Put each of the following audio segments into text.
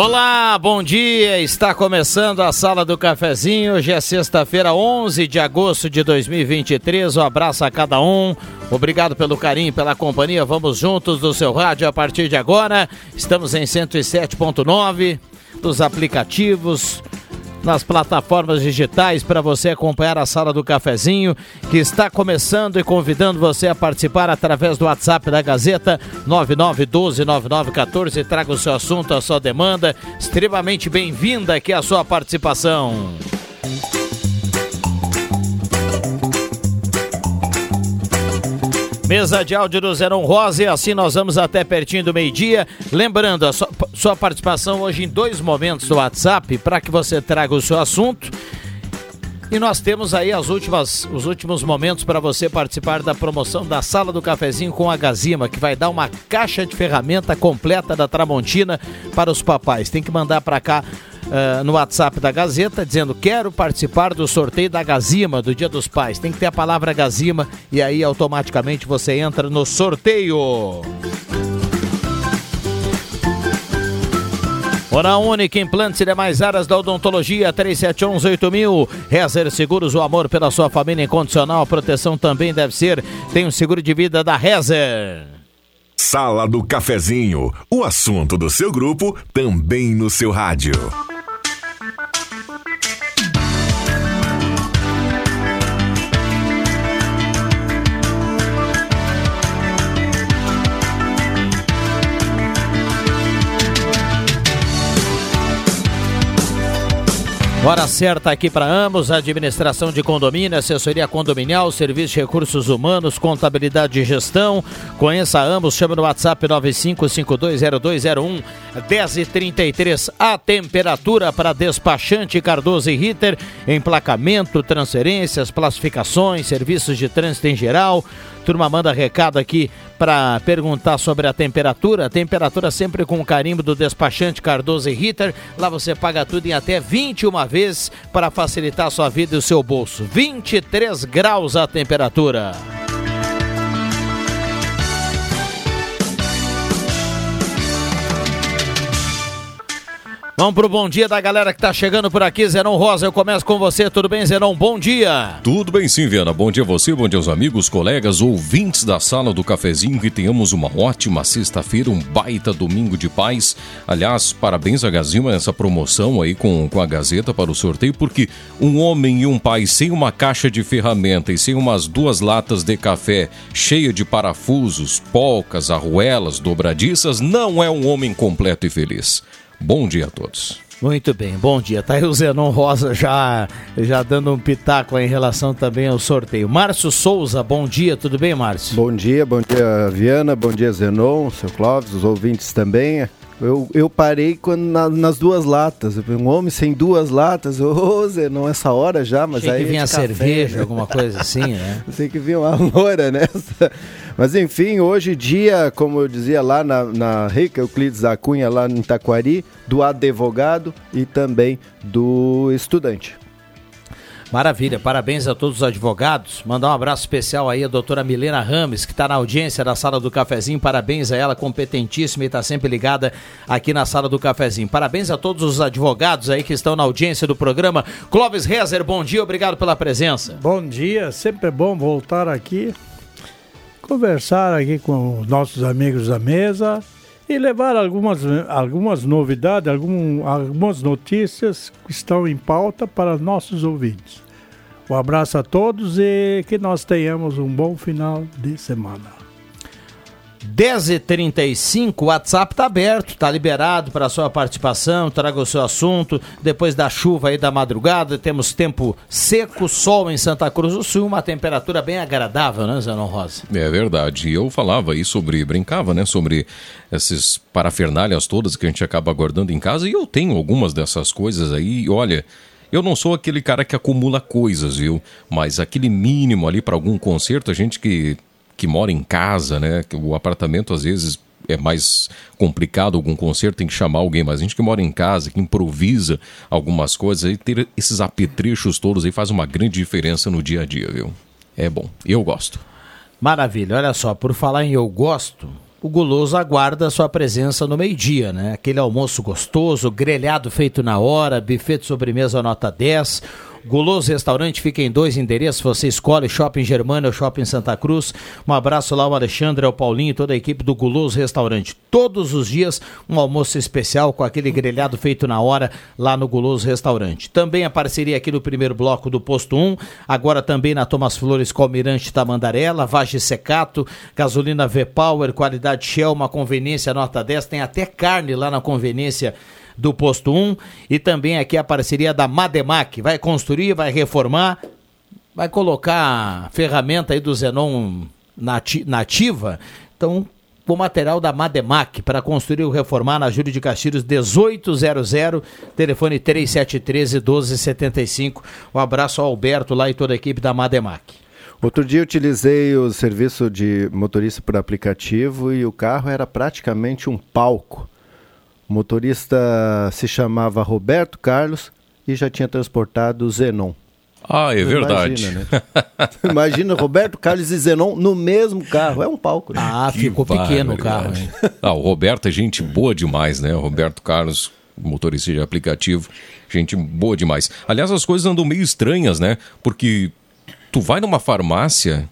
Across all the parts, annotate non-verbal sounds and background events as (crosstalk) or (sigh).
Olá, bom dia. Está começando a Sala do Cafezinho. Hoje é sexta-feira, 11 de agosto de 2023. Um abraço a cada um. Obrigado pelo carinho, pela companhia. Vamos juntos do seu rádio a partir de agora. Estamos em 107.9 dos aplicativos, nas plataformas digitais para você acompanhar a sala do cafezinho que está começando e convidando você a participar através do WhatsApp da Gazeta 99129914. Traga o seu assunto, a sua demanda. Extremamente bem-vinda aqui a sua participação. Mesa de áudio do Zeron Rosa e assim nós vamos até pertinho do meio-dia. Lembrando, a sua, sua participação hoje em dois momentos do WhatsApp para que você traga o seu assunto. E nós temos aí as últimas, os últimos momentos para você participar da promoção da Sala do Cafezinho com a Gazima, que vai dar uma caixa de ferramenta completa da Tramontina para os papais. Tem que mandar para cá uh, no WhatsApp da Gazeta dizendo quero participar do sorteio da Gazima do Dia dos Pais. Tem que ter a palavra Gazima e aí automaticamente você entra no sorteio. Hora Única, implantes e demais áreas da odontologia, 3711-8000. Rezer Seguros, o amor pela sua família incondicional. A proteção também deve ser. Tem um seguro de vida da Rezer. Sala do Cafezinho, o assunto do seu grupo também no seu rádio. Hora certa aqui para ambos, administração de condomínio, assessoria condominial, serviço de recursos humanos, contabilidade e gestão. Conheça ambos, chama no WhatsApp 95520201 1033. A temperatura para despachante Cardoso e Ritter, emplacamento, transferências, classificações, serviços de trânsito em geral. Turma manda recado aqui para perguntar sobre a temperatura. Temperatura sempre com o carimbo do despachante Cardoso e Ritter. Lá você paga tudo em até 21 vezes para facilitar a sua vida e o seu bolso. 23 graus a temperatura. Vamos pro bom dia da galera que tá chegando por aqui. Zenon Rosa, eu começo com você. Tudo bem, Zenon? Bom dia. Tudo bem sim, Viana. Bom dia a você, bom dia aos amigos, colegas, ouvintes da sala do cafezinho. Que tenhamos uma ótima sexta-feira, um baita domingo de paz. Aliás, parabéns a Gazima nessa promoção aí com, com a Gazeta para o sorteio, porque um homem e um pai sem uma caixa de ferramenta e sem umas duas latas de café cheia de parafusos, polcas, arruelas, dobradiças, não é um homem completo e feliz. Bom dia a todos. Muito bem, bom dia. Tá aí o Zenon Rosa já, já dando um pitaco em relação também ao sorteio. Márcio Souza, bom dia, tudo bem, Márcio? Bom dia, bom dia, Viana, bom dia, Zenon, seu Clóvis, os ouvintes também. Eu, eu parei quando, na, nas duas latas. Um homem sem duas latas. Ô, oh, Zé, não essa hora já, mas Achei aí. que vinha café, cerveja, né? alguma coisa assim, né? (laughs) Sei que vinha uma loura nessa. Mas enfim, hoje, dia, como eu dizia lá na, na Rica Euclides da Cunha, lá em Taquari, do advogado e também do estudante. Maravilha, parabéns a todos os advogados. Mandar um abraço especial aí à doutora Milena Rames, que está na audiência da sala do cafezinho. Parabéns a ela, competentíssima e está sempre ligada aqui na sala do cafezinho. Parabéns a todos os advogados aí que estão na audiência do programa. Clóvis Rezer, bom dia, obrigado pela presença. Bom dia, sempre é bom voltar aqui, conversar aqui com os nossos amigos da mesa e levar algumas, algumas novidades, algum, algumas notícias que estão em pauta para nossos ouvintes. Um abraço a todos e que nós tenhamos um bom final de semana. 10h35, o WhatsApp está aberto, está liberado para sua participação, traga o seu assunto. Depois da chuva aí da madrugada, temos tempo seco, sol em Santa Cruz do Sul, uma temperatura bem agradável, né, Zenon Rosa? É verdade. E eu falava aí sobre, brincava, né, sobre esses parafernálias todas que a gente acaba guardando em casa. E eu tenho algumas dessas coisas aí, e olha. Eu não sou aquele cara que acumula coisas, viu? Mas aquele mínimo ali para algum concerto, a gente que que mora em casa, né? O apartamento às vezes é mais complicado algum concerto, tem que chamar alguém, mas a gente que mora em casa, que improvisa algumas coisas, aí ter esses apetrechos todos aí faz uma grande diferença no dia a dia, viu? É bom, eu gosto. Maravilha, olha só, por falar em eu gosto, o guloso aguarda a sua presença no meio-dia, né? Aquele almoço gostoso, grelhado feito na hora, buffet de sobremesa nota 10, Guloso Restaurante fica em dois endereços, você escolhe Shopping Germana ou Shopping Santa Cruz. Um abraço lá ao Alexandre, ao Paulinho e toda a equipe do Guloso Restaurante. Todos os dias um almoço especial com aquele grelhado feito na hora lá no Guloso Restaurante. Também a parceria aqui no primeiro bloco do Posto 1, agora também na Thomas Flores com Almirante Tamandaré, lavagem secato, gasolina V-Power, qualidade Shell, uma conveniência nota 10, tem até carne lá na conveniência do posto 1 e também aqui a parceria da Mademac. Vai construir, vai reformar, vai colocar a ferramenta aí do Zenon nativa. Então, o material da Mademac para construir ou reformar na Júlio de Castilhos 1800, telefone 3713 1275. Um abraço ao Alberto lá e toda a equipe da Mademac. Outro dia utilizei o serviço de motorista por aplicativo e o carro era praticamente um palco. O motorista se chamava Roberto Carlos e já tinha transportado o Zenon. Ah, é verdade. Imagina, né? (laughs) Imagina Roberto Carlos e Zenon no mesmo carro. É um palco. Né? Ah, que ficou pequeno o carro. Hein? Ah, o Roberto é gente boa demais, né? O Roberto Carlos, motorista de aplicativo, gente boa demais. Aliás, as coisas andam meio estranhas, né? Porque tu vai numa farmácia,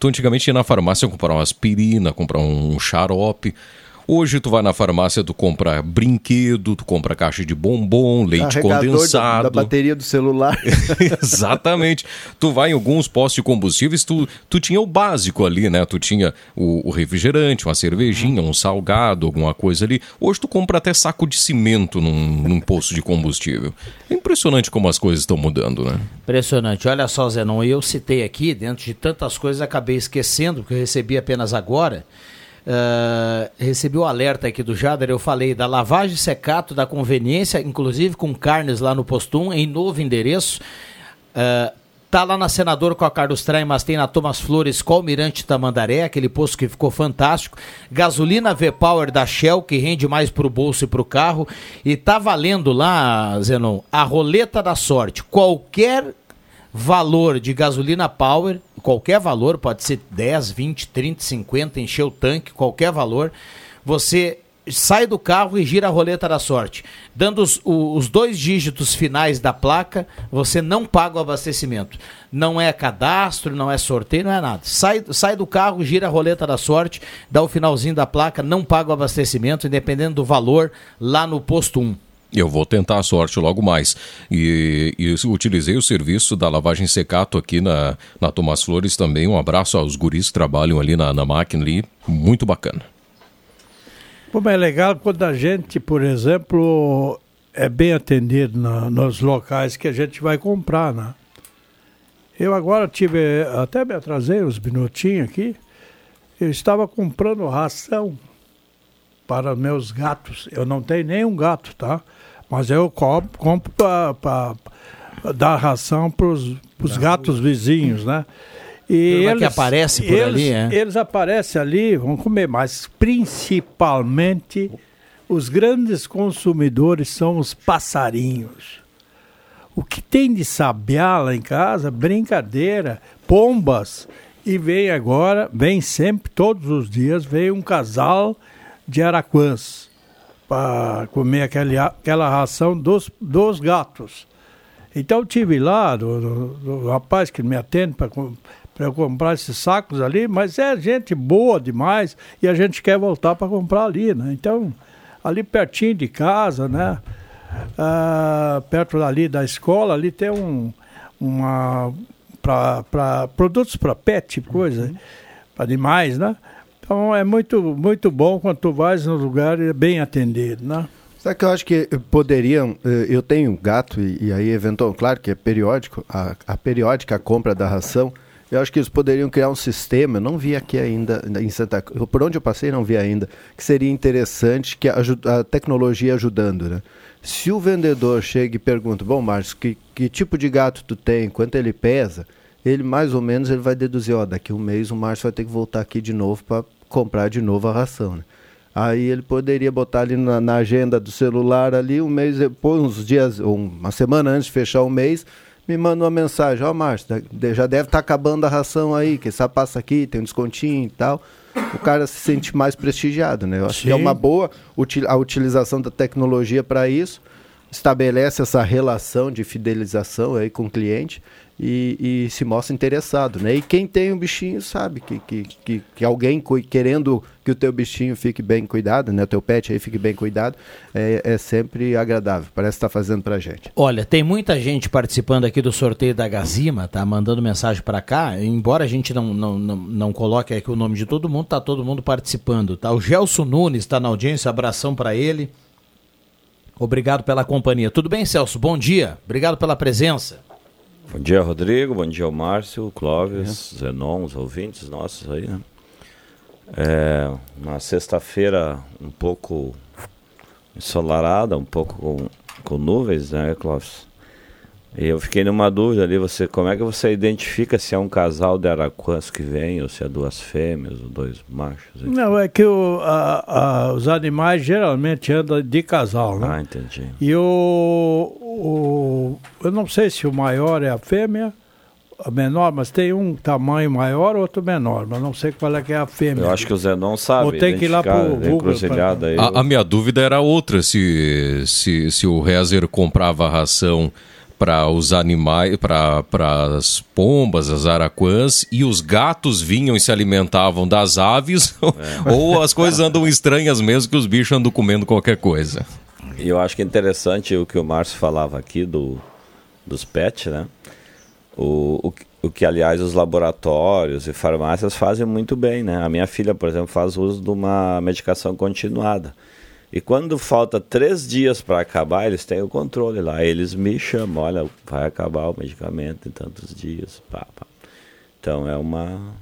tu antigamente ia na farmácia comprar uma aspirina, comprar um xarope. Hoje tu vai na farmácia, tu compra brinquedo, tu compra caixa de bombom, leite condensado. Da, da bateria do celular. (laughs) Exatamente. Tu vai em alguns postos de combustíveis, tu, tu tinha o básico ali, né? Tu tinha o, o refrigerante, uma cervejinha, um salgado, alguma coisa ali. Hoje tu compra até saco de cimento num, num posto de combustível. É impressionante como as coisas estão mudando, né? Impressionante. Olha só, Zenon, eu citei aqui, dentro de tantas coisas, acabei esquecendo, porque eu recebi apenas agora. Uh, recebi o alerta aqui do Jader, eu falei da lavagem secato da conveniência, inclusive com carnes lá no Postum, em novo endereço. Uh, tá lá na Senador com a Carlos Traem, mas tem na Thomas Flores com o Almirante Tamandaré, aquele posto que ficou fantástico. Gasolina V-Power da Shell, que rende mais pro bolso e pro carro. E tá valendo lá, Zenon, a roleta da sorte. Qualquer valor de gasolina Power, qualquer valor, pode ser 10, 20, 30, 50, encher o tanque, qualquer valor, você sai do carro e gira a roleta da sorte. Dando os, os, dois dígitos finais da placa, você não paga o abastecimento. Não é cadastro, não é sorteio, não é nada. Sai, sai do carro, gira a roleta da sorte, dá o finalzinho da placa, não paga o abastecimento, independendo do valor, lá no posto 1. Eu vou tentar a sorte logo mais. E, e utilizei o serviço da lavagem secato aqui na, na Tomás Flores também. Um abraço aos guris que trabalham ali na, na máquina ali. Muito bacana. Como é legal quando a gente, por exemplo, é bem atendido na, nos locais que a gente vai comprar, né? Eu agora tive, até me atrasei uns minutinhos aqui, eu estava comprando ração para meus gatos. Eu não tenho nenhum gato, tá? Mas eu compro, compro para dar ração para os gatos vizinhos, né? E eles, que aparece por eles, ali, é? Eles aparecem ali, vão comer, mas principalmente os grandes consumidores são os passarinhos. O que tem de sabiá lá em casa, brincadeira, pombas. E vem agora, vem sempre, todos os dias, vem um casal de araquãs para comer aquele, aquela ração dos, dos gatos. Então eu tive lá, do, do, do rapaz que me atende para eu comprar esses sacos ali, mas é gente boa demais e a gente quer voltar para comprar ali, né? Então, ali pertinho de casa, né? Ah, perto dali da escola, ali tem um uma para produtos para pet, coisa, uhum. para animais, né? Então é muito muito bom quando tu vais no lugar é bem atendido, né? Sabe que eu acho que poderiam, eh, eu tenho gato e, e aí eventualmente, claro que é periódico, a, a periódica compra da ração, eu acho que eles poderiam criar um sistema, eu não vi aqui ainda em Santa Cruz, por onde eu passei não vi ainda, que seria interessante que a, a tecnologia ajudando, né? Se o vendedor chega e pergunta, bom, Márcio, que, que tipo de gato tu tem, quanto ele pesa, ele mais ou menos ele vai deduzir, ó, daqui um mês o Márcio vai ter que voltar aqui de novo para comprar de novo a ração, né? Aí ele poderia botar ali na, na, agenda do celular ali um mês depois, uns dias, uma semana antes de fechar o mês, me manda uma mensagem, ó oh, Márcio, já deve estar tá acabando a ração aí, que só passa aqui, tem um descontinho e tal. O cara se sente mais prestigiado, né? Eu acho Sim. que é uma boa a utilização da tecnologia para isso, estabelece essa relação de fidelização aí com o cliente e, e, se mostra interessado, né? E quem tem um bichinho sabe que, que, que, que, alguém querendo que o teu bichinho fique bem cuidado, né? O teu pet aí fique bem cuidado, é, é sempre agradável. Parece estar tá fazendo pra gente. Olha, tem muita gente participando aqui do sorteio da Gazima, tá? Mandando mensagem para cá. Embora a gente não, não, não, não coloque aqui o nome de todo mundo, tá todo mundo participando, tá? O Gelson Nunes está na audiência, abração para ele. Obrigado pela companhia. Tudo bem, Celso? Bom dia. Obrigado pela presença. Bom dia, Rodrigo. Bom dia, Márcio, Clóvis, é. Zenon, os ouvintes nossos aí, né? É, uma sexta-feira um pouco ensolarada, um pouco com, com nuvens, né, Clóvis? Eu fiquei numa dúvida ali, você, como é que você identifica se é um casal de araquãs que vem, ou se é duas fêmeas ou dois machos? Não, é que o, a, a, os animais geralmente andam de casal, né? Ah, entendi. E o, o, eu não sei se o maior é a fêmea, a menor, mas tem um tamanho maior, outro menor, mas não sei qual é que é a fêmea. Eu acho que o Zenon sabe. Ou tem que ir lá pro Google. Pra... A, a, minha dúvida era outra, se, se, se o Rezer comprava a ração para os animais, para as pombas, as araquãs, e os gatos vinham e se alimentavam das aves, (laughs) é. ou as coisas andam estranhas mesmo, que os bichos andam comendo qualquer coisa. E eu acho que é interessante o que o Márcio falava aqui do, dos pets, né? O, o, o que, aliás, os laboratórios e farmácias fazem muito bem, né? A minha filha, por exemplo, faz uso de uma medicação continuada. E quando falta três dias para acabar, eles têm o controle lá. Eles me chamam, olha, vai acabar o medicamento em tantos dias. Pá, pá. Então é uma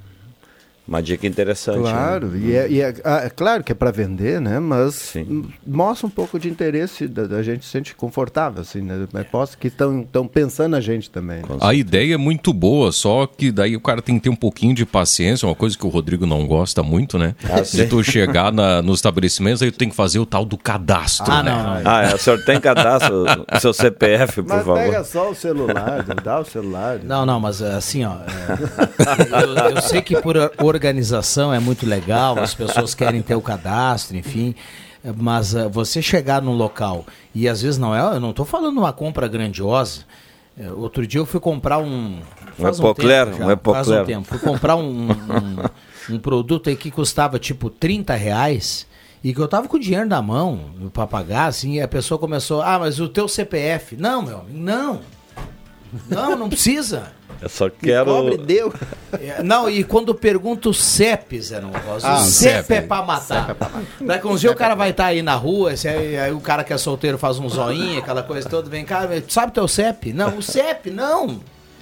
uma dica interessante. Né? Claro, né? e, é, e é, ah, é, claro que é para vender, né? Mas Sim. mostra um pouco de interesse, da, da gente se sente confortável, assim, né? É posso que estão pensando na gente também. Né? A ideia é muito boa, só que daí o cara tem que ter um pouquinho de paciência, uma coisa que o Rodrigo não gosta muito, né? Ah, Se tu chegar na, nos estabelecimentos, aí tu tem que fazer o tal do cadastro. Ah, né? não, não. Ah, é, o senhor tem cadastro, o (laughs) seu CPF, por mas favor. Pega só o celular, dá o celular. Não, não, mas assim, ó. É, (laughs) eu, eu, sei que por organização é muito legal, as pessoas querem ter o cadastro, enfim. Mas uh, você chegar num local e às vezes não é, eu não estou falando uma compra grandiosa. Uh, outro dia eu fui comprar um. Faz um, um epocler, tempo, um epocler. Faz um tempo. Fui comprar um, um, um, produto aí que custava tipo 30 reais e que eu tava com o dinheiro na mão para pagar, assim, e a pessoa começou, ah, mas o teu CPF. Não, meu, não. Não, não precisa. Eu só quero. Cobre deu. É, Não, e quando pergunta o CEP, Zé não Rosa, Ah, o CEP, CEP. é pra matar. Daqui uns dias o cara vai estar aí na rua, aí, aí o cara que é solteiro faz um zoinho, aquela coisa toda, vem cá, sabe teu CEP? Não, o CEP, não.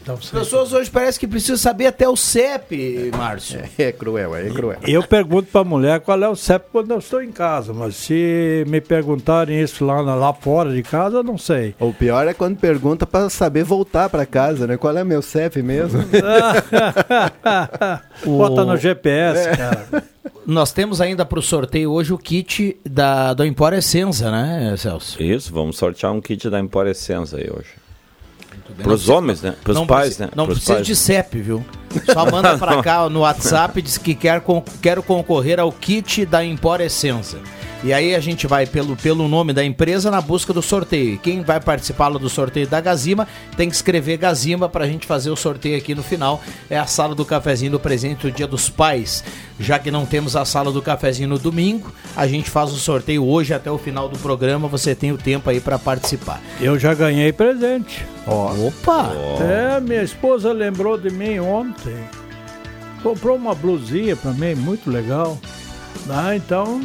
Então, As pessoas hoje parecem que precisam saber até o CEP, Márcio. É cruel, é cruel. Eu pergunto pra mulher qual é o CEP quando eu estou em casa, mas se me perguntarem isso lá, lá fora de casa, eu não sei. O pior é quando pergunta pra saber voltar pra casa, né? Qual é meu CEP mesmo? (laughs) Bota no GPS, cara. Nós temos ainda para o sorteio hoje o kit da, do Empório Essenza, né, Celso? Isso, vamos sortear um kit da Emporescença aí hoje. Bem. Para os homens, né? Para os pais, né? Não Pros precisa pais. de CEP, viu? Só manda pra (laughs) cá no WhatsApp e diz que quer, con- quero concorrer ao kit da Empório Essenza. E aí a gente vai pelo, pelo nome da empresa na busca do sorteio. Quem vai participar do sorteio da Gazima tem que escrever Gazima pra gente fazer o sorteio aqui no final. É a sala do cafezinho do presente do Dia dos Pais. Já que não temos a sala do cafezinho no domingo, a gente faz o sorteio hoje até o final do programa. Você tem o tempo aí pra participar. Eu já ganhei presente. Opa! É, minha esposa lembrou de mim ontem. Comprou uma blusinha pra mim, muito legal. Ah, então,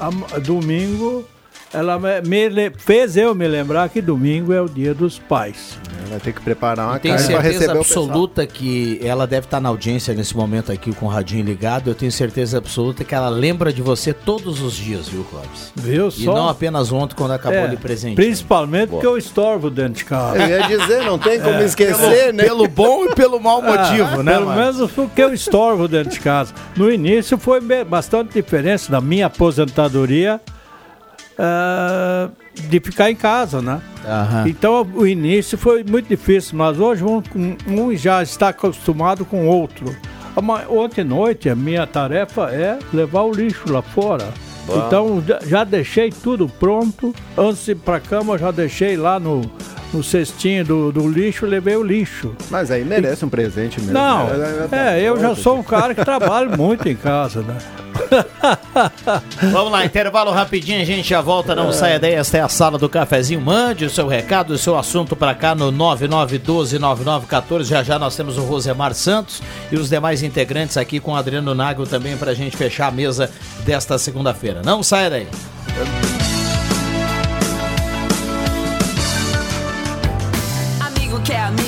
am- domingo, ela me, fez eu me lembrar que domingo é o dia dos pais. Vai ter que preparar uma Tenho carne certeza receber o absoluta que ela deve estar na audiência nesse momento aqui com o radinho ligado. Eu tenho certeza absoluta que ela lembra de você todos os dias, viu, Clóvis? Viu E só? não apenas ontem quando acabou É, de presente. Principalmente porque eu estorvo dentro de casa. Eu ia dizer, não tem É, como esquecer, né? Pelo bom e pelo mau motivo, Ah, né, Pelo mano? menos porque eu estorvo dentro de casa. No início foi bastante diferença da minha aposentadoria ah, de ficar em casa, né? Aham. Então o início foi muito difícil, mas hoje um, um já está acostumado com o outro. Ama- Ontem à noite a minha tarefa é levar o lixo lá fora. Então já- deixei tudo pronto. Antes de ir pra cama, já deixei lá no, no cestinho do, do lixo e levei o lixo. Mas aí merece um presente mesmo. Não, é, eu já sou um cara que (laughs) trabalha muito em casa, né? (laughs) Vamos lá, intervalo rapidinho, a gente já volta, não saia daí, esta é a sala do cafezinho. Mande o seu recado, o seu assunto pra cá no 99129914. Já já nós temos o Rosemar Santos e os demais integrantes aqui com o Adriano Nagel também pra gente fechar a mesa desta segunda-feira. Não saia daí. Amigo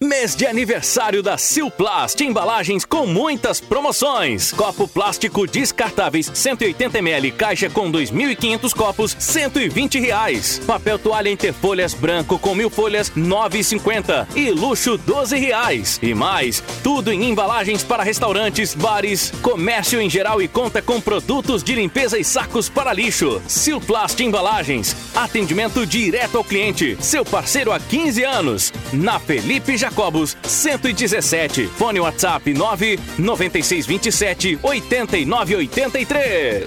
Mês de aniversário da Silplast, embalagens com muitas promoções. Copo plástico descartáveis 180ml, caixa com 2.500 copos, 120 reais. Papel toalha interfolhas branco com mil folhas, 9,50 e luxo 12 reais. E mais, tudo em embalagens para restaurantes, bares, comércio em geral e conta com produtos de limpeza e sacos para lixo. Silplast Embalagens, atendimento direto ao cliente. Seu parceiro há 15 anos. Na Felipe Jacobos, 117. Fone WhatsApp 99627 8983.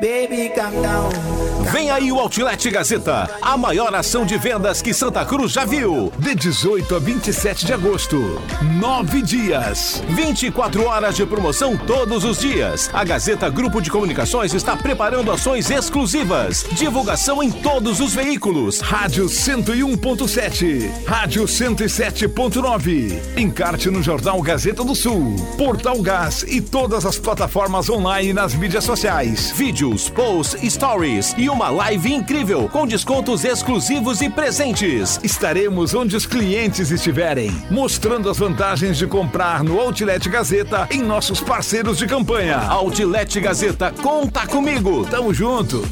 Baby, calm down. Vem aí o Outlet Gazeta, a maior ação de vendas que Santa Cruz já viu. De 18 a 27 de agosto. Nove dias. 24 horas de promoção todos os dias. A Gazeta Grupo de Comunicações está preparando ações exclusivas. Divulgação em todos os veículos. Rádio 101.7. Rádio 107.9. Encarte no Jornal Gazeta do Sul. Portal Gás e todas as plataformas online nas mídias sociais. Vídeos, posts, stories e uma live incrível com descontos exclusivos e presentes. Estaremos onde os clientes estiverem, mostrando as vantagens de comprar no Outlet Gazeta em nossos parceiros de campanha. Outlet Gazeta, conta comigo. Tamo junto.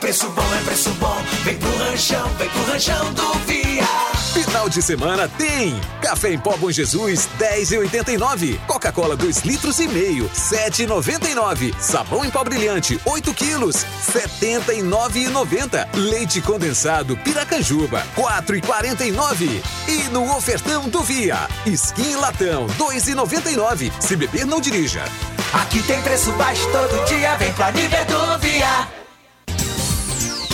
preço bom, é preço bom. Vem pro ranchão, vem pro ranchão do Via. Final de semana tem Café em Pó Bom Jesus 10,89. Coca-Cola 2 litros e meio 7,99. Sabão em pó brilhante 8 quilos 79,90. Leite condensado Piracanjuba 4,49. E no ofertão do Via Skin Latão 2,99. Se beber não dirija. Aqui tem preço baixo todo dia, vem pra nível do Via.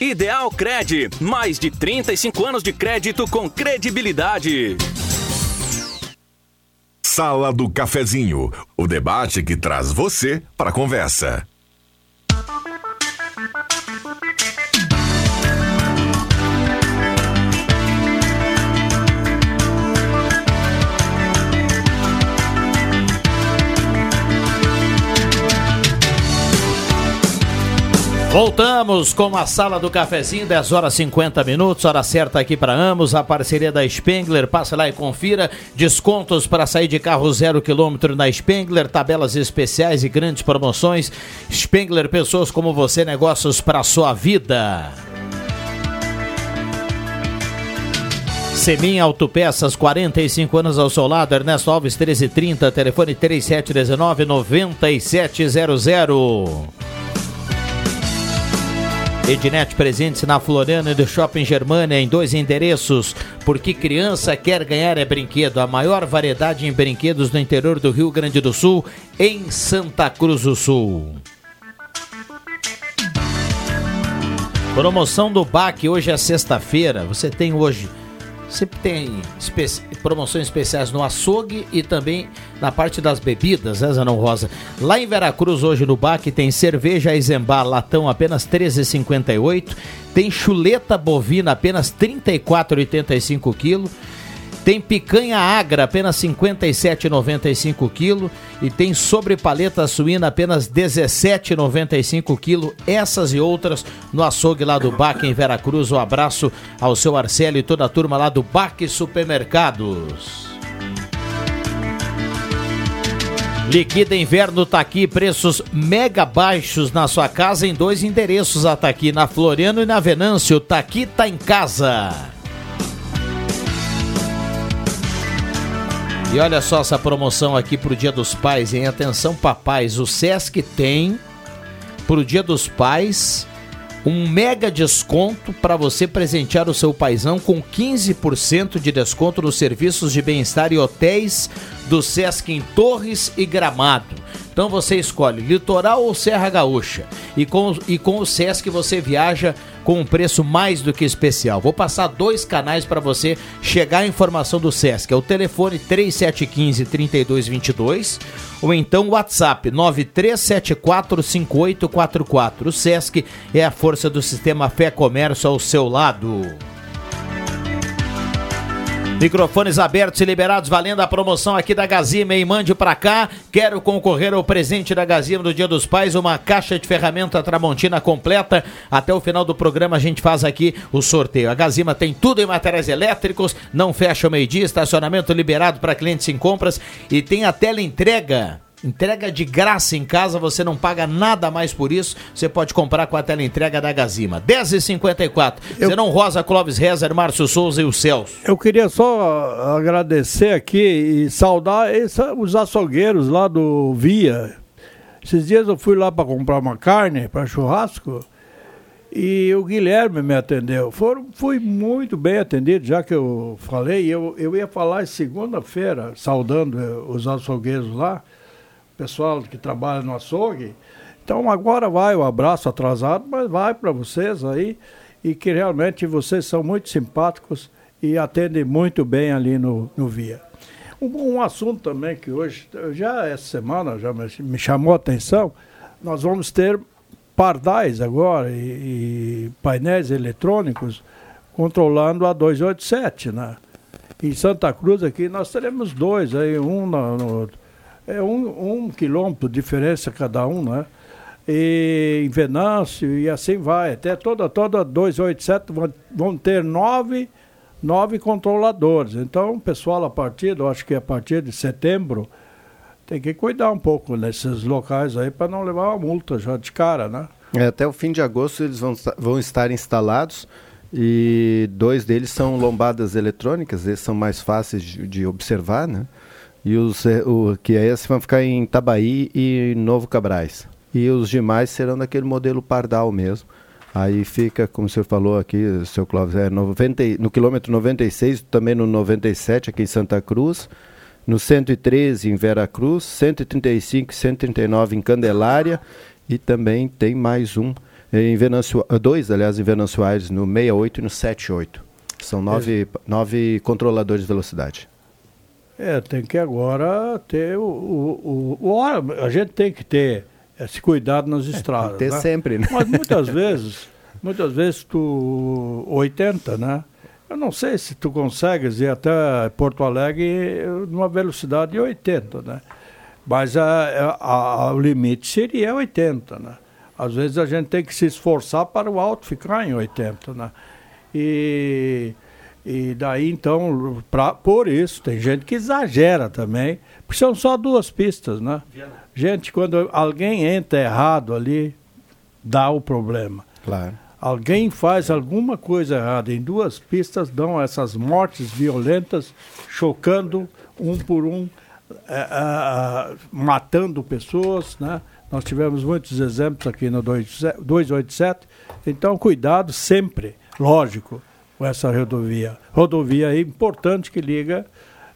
Ideal Cred, mais de 35 anos de crédito com credibilidade. Sala do Cafezinho, o debate que traz você para a conversa. Voltamos com a sala do cafezinho, 10 horas 50 minutos, hora certa aqui para ambos, a parceria da Spengler, passe lá e confira, descontos para sair de carro zero quilômetro na Spengler, tabelas especiais e grandes promoções. Spengler, pessoas como você, negócios para sua vida. Semin Autopeças, 45 anos ao seu lado, Ernesto Alves 1330, telefone 3719 9700. Ednet presente na Floriana do Shopping Germania em dois endereços, porque criança quer ganhar é brinquedo. A maior variedade em brinquedos no interior do Rio Grande do Sul, em Santa Cruz do Sul. Promoção do BAC, hoje é sexta-feira. Você tem hoje Sempre tem espe promoções especiais no açougue e também na parte das bebidas, né, Zanão Rosa? Lá em Veracruz, hoje no BAC, tem cerveja Eisenbar latão apenas R$ 13,58. Tem chuleta bovina apenas R$ 34,85 quilo. Tem picanha agra, apenas R$ 57,95 quilo. E tem sobrepaleta suína, apenas R$ 17,95 quilo. Essas e outras no açougue lá do Baque, em Veracruz. Um abraço ao seu Arcelo e toda a turma lá do Baque Supermercados. Liquida Inverno tá aqui, preços mega baixos na sua casa em dois endereços, a tá aqui na Floriano e na Venâncio. Tá aqui, tá em casa. E olha só essa promoção aqui pro Dia dos Pais, em atenção papais, o SESC tem pro Dia dos Pais um mega desconto para você presentear o seu paizão com 15% de desconto nos serviços de bem-estar e hotéis do Sesc em Torres e Gramado. Então você escolhe litoral ou Serra Gaúcha. E com, e com o Sesc você viaja com um preço mais do que especial. Vou passar dois canais para você chegar a informação do Sesc. É o telefone 3715 3222 ou então o WhatsApp 93745844. O Sesc é a força do sistema Fé Comércio ao seu lado. Microfones abertos e liberados, valendo a promoção aqui da Gazima e mande pra cá. Quero concorrer ao presente da Gazima do Dia dos Pais, uma caixa de ferramenta Tramontina completa. Até o final do programa a gente faz aqui o sorteio. A Gazima tem tudo em materiais elétricos, não fecha o meio-dia, estacionamento liberado para clientes em compras e tem a tela entrega Entrega de graça em casa, você não paga nada mais por isso. Você pode comprar com a tela entrega da Gazima. 10h54. Eu... Zenon Rosa, Clóvis Rezer, Márcio Souza e o Celso. Eu queria só agradecer aqui e saudar essa, os açougueiros lá do Via. Esses dias eu fui lá para comprar uma carne para churrasco e o Guilherme me atendeu. Foram, fui muito bem atendido, já que eu falei. Eu, eu ia falar segunda-feira, saudando os açougueiros lá pessoal que trabalha no açougue. Então agora vai o abraço atrasado, mas vai para vocês aí e que realmente vocês são muito simpáticos e atendem muito bem ali no, no Via. Um, um assunto também que hoje, já essa semana, já me, me chamou a atenção, nós vamos ter pardais agora e, e painéis eletrônicos controlando a 287, né? Em Santa Cruz aqui nós teremos dois, aí um no, no- é um, um quilômetro de diferença cada um, né? E em Venâncio e assim vai. Até toda, toda 287 vão, vão ter nove, nove controladores. Então pessoal a partir, eu acho que a partir de setembro, tem que cuidar um pouco nesses locais aí para não levar uma multa já de cara, né? É, até o fim de agosto eles vão, vão estar instalados e dois deles são lombadas eletrônicas, esses são mais fáceis de, de observar, né? E os eh, o, que é esse vão ficar em Itabaí e Novo Cabrais. E os demais serão daquele modelo pardal mesmo. Aí fica, como o senhor falou aqui, seu Clóvis, é 90, e- no quilômetro 96, também no 97 aqui em Santa Cruz, no 113 em Vera Cruz, 135 e 139 em Candelária e também tem mais um em Venâncio, ah, dois, aliás, em Venâncio Aires, no 68 e no 78. São nove, nove controladores de velocidade. É, tem que agora ter o. o, o, o a gente tem que ter esse cuidado nas estradas. ter né? sempre, né? Mas muitas (laughs) vezes, muitas vezes tu. 80, né? Eu não sei se tu consegues ir até Porto Alegre numa velocidade de 80, né? Mas a, a- a- o limite seria 80, né? Às vezes a gente tem que se esforçar para o alto ficar em 80, né? E, e daí então, pra, por isso, tem gente que exagera também, porque são só duas pistas, né? Gente, quando alguém entra errado ali, dá o problema. Claro. Alguém faz alguma coisa errada em duas pistas, dão essas mortes violentas, chocando um por um, eh, ah, matando pessoas, né? Nós tivemos muitos exemplos aqui no 27 287. Então, cuidado sempre, lógico, com essa rodovia. Rodovia aí importante que liga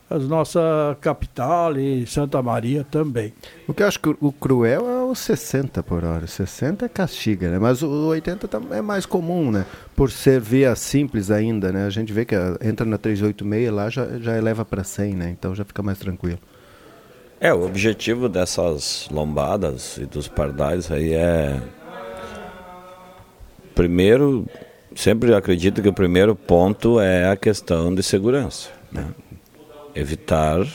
a nossa capital e Santa Maria também. O que eu acho que o cruel é o 60 por hora. 60 é castiga, né? Mas o 80 tam- é mais comum, né? Por ser via simples ainda, né? A gente vê que entra na 386 lá, já, já eleva para 100, né? Então já fica mais tranquilo. É, o objetivo dessas lombadas e dos pardais aí é. Primeiro, sempre acredito que o primeiro ponto é a questão de segurança. né? Evitar,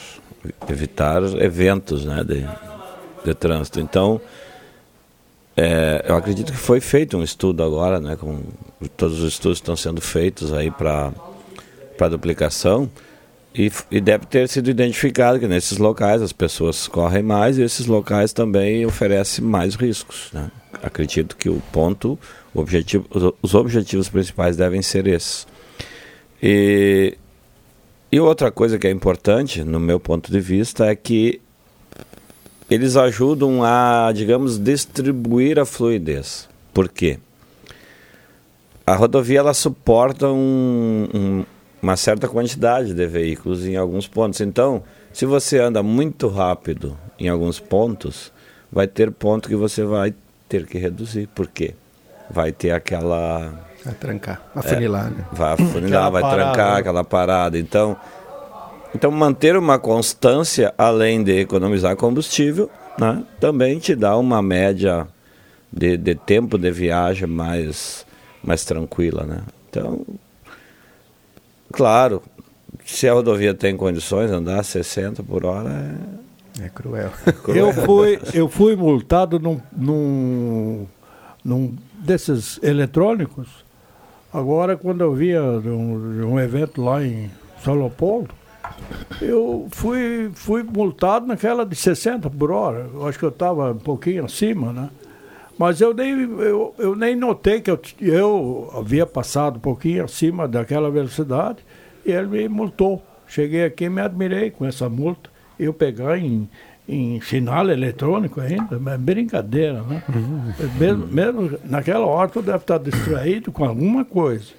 evitar eventos né, de, de trânsito. Então, é, eu acredito que foi feito um estudo agora, né, com todos os estudos estão sendo feitos aí para para duplicação e, e deve ter sido identificado que nesses locais as pessoas correm mais e esses locais também oferecem mais riscos. né? Acredito que o ponto, objetivo, os, os objetivos principais devem ser esses. E, e outra coisa que é importante, no meu ponto de vista, é que eles ajudam a, digamos, distribuir a fluidez. Por quê? A rodovia ela suporta um- um- uma certa quantidade de veículos em alguns pontos. Então, se você anda muito rápido em alguns pontos, vai ter ponto que você vai ter que reduzir. Por quê? Vai ter aquela Vai trancar, afunilar, é, né? Vai afunilar, Aquela vai parada, trancar né? aquela parada. Então, então manter uma constância, além de economizar combustível, né, também te dá uma média de, de tempo de viagem mais, mais tranquila. Né? Então, claro, se a rodovia tem condições, andar 60 por hora é, é cruel. Eu fui, eu fui multado num, num, num desses eletrônicos. Agora, quando eu via de um, de um evento lá em São Leopoldo, eu fui, fui multado naquela de 60 por hora. Eu acho que eu estava um pouquinho acima, né? Mas eu nem, eu, eu nem notei que eu, eu havia passado um pouquinho acima daquela velocidade e ele me multou. Cheguei aqui e me admirei com essa multa. Eu pegar em, em sinal eletrônico ainda, mas brincadeira, né? Mesmo, mesmo naquela hora tu deve estar distraído com alguma coisa.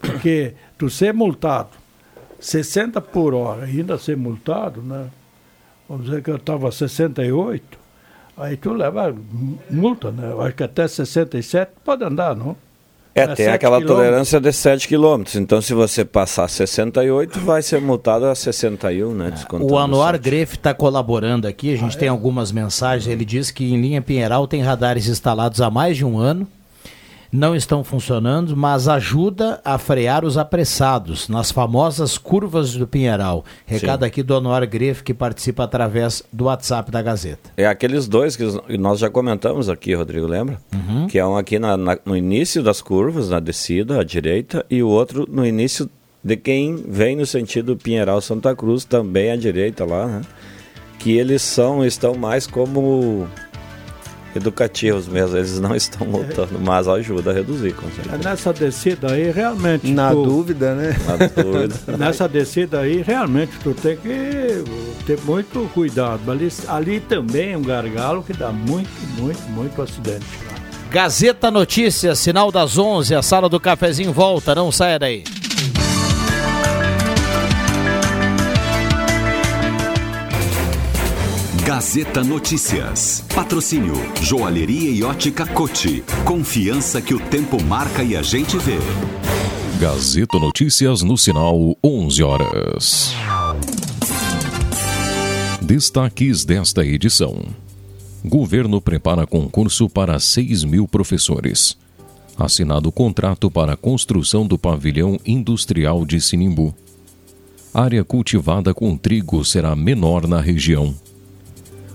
Porque tu ser multado 60 por hora ainda ser multado, né? Vamos dizer que eu estava 68, aí tu leva multa, né? Eu acho que até 67 pode andar, não? É, É tem aquela quilômetros. tolerância de 7 km. Então, se você passar 68, vai ser multado a 61, né? Descontando O Anuar. Greff está colaborando aqui, a gente tem algumas mensagens. Ele diz que em linha Pinheiral tem radares instalados há mais de um ano, não estão funcionando, mas ajuda a frear os apressados nas famosas curvas do Pinheiral. Recado Sim. aqui do Anuar Greff, que participa através do WhatsApp da Gazeta. É aqueles dois que nós já comentamos aqui, Rodrigo, lembra? Uhum. Que é um aqui na- na- no início das curvas, na descida, à direita, e o outro no início de quem vem no sentido Pinheiral-Santa Cruz, também à direita lá, né? Que eles são, estão mais como educativos mesmo, eles não estão multando, mas ajuda a reduzir, com certeza. Nessa descida aí, realmente. Na tu- dúvida, né? Na dúvida. (laughs) Nessa descida aí, realmente, tu tem que ter muito cuidado. Ali, ali também é um gargalo que dá muito, muito, muito acidente. Gazeta Notícias, sinal das 11, a sala do cafezinho volta, não saia daí. Gazeta Notícias. Patrocínio Joalheria e Ótica Cote. Confiança que o tempo marca e a gente vê. Gazeta Notícias no sinal 11 horas. Destaques desta edição. Governo prepara concurso para 6 mil professores. Assinado contrato para construção do pavilhão industrial de Sinimbu. Área cultivada com trigo será menor na região.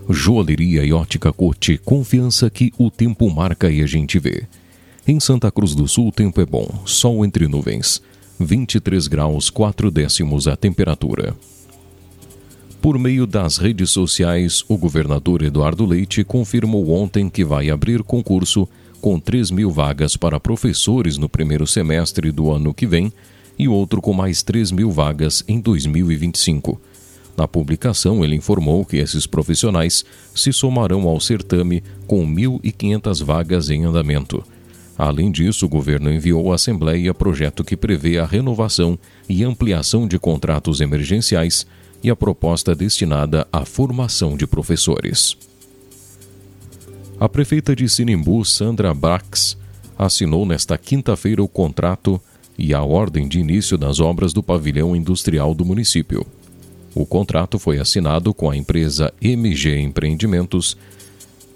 Joalheria e ótica Cote, confiança que o tempo marca e a gente vê. Em Santa Cruz do Sul, o tempo é bom, sol entre nuvens. 23 graus, 4 décimos a temperatura. Por meio das redes sociais, o governador Eduardo Leite confirmou ontem que vai abrir concurso com 3 mil vagas para professores no primeiro semestre do ano que vem e outro com mais 3 mil vagas em 2025. Na publicação, ele informou que esses profissionais se somarão ao certame com 1.500 vagas em andamento. Além disso, o governo enviou à Assembleia projeto que prevê a renovação e ampliação de contratos emergenciais e a proposta destinada à formação de professores. A prefeita de Sinimbu, Sandra Brax, assinou nesta quinta-feira o contrato e a ordem de início das obras do pavilhão industrial do município. O contrato foi assinado com a empresa MG Empreendimentos,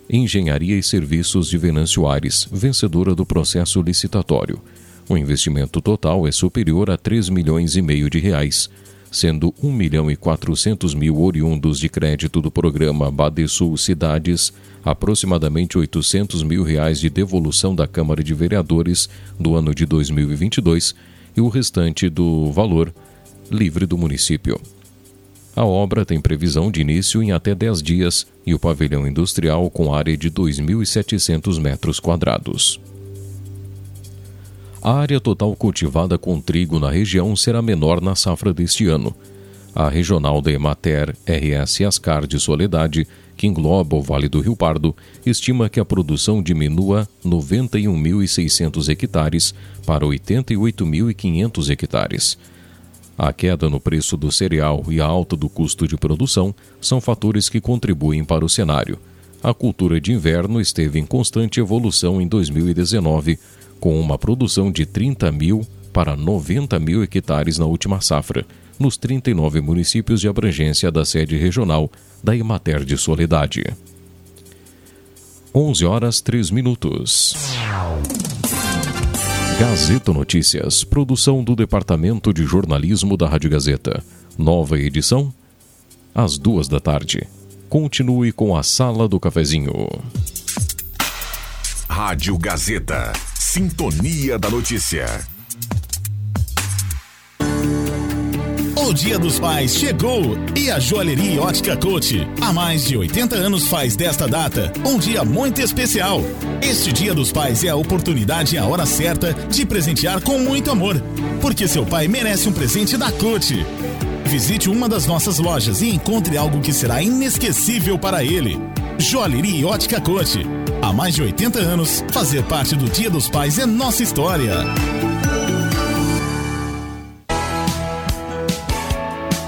Engenharia e Serviços de Venâncio Ares, vencedora do processo licitatório. O investimento total é superior a 3 milhões e meio de reais, sendo 1 milhão e 400 mil oriundos de crédito do programa Badesul Cidades, aproximadamente 800 mil reais de devolução da Câmara de Vereadores do ano de 2022 e o restante do valor livre do município. A obra tem previsão de início em até 10 dias e o pavilhão industrial com área de 2.700 metros quadrados. A área total cultivada com trigo na região será menor na safra deste ano. A regional da Emater RS Ascar de Soledade, que engloba o Vale do Rio Pardo, estima que a produção diminua 91.600 hectares para 88.500 hectares. A queda no preço do cereal e a alta do custo de produção são fatores que contribuem para o cenário. A cultura de inverno esteve em constante evolução em 2019, com uma produção de 30 mil para 90 mil hectares na última safra, nos 39 municípios de abrangência da sede regional da Emater de Soledade. 11 horas 3 minutos. Gazeta Notícias, produção do Departamento de Jornalismo da Rádio Gazeta. Nova edição, às duas da tarde. Continue com a Sala do Cafezinho. Rádio Gazeta. Sintonia da Notícia. O Dia dos Pais chegou e a Joalheria Ótica Cote, há mais de 80 anos, faz desta data um dia muito especial. Este Dia dos Pais é a oportunidade e a hora certa de presentear com muito amor, porque seu pai merece um presente da Cote. Visite uma das nossas lojas e encontre algo que será inesquecível para ele. Joalheria Ótica Cote. Há mais de 80 anos, fazer parte do Dia dos Pais é nossa história.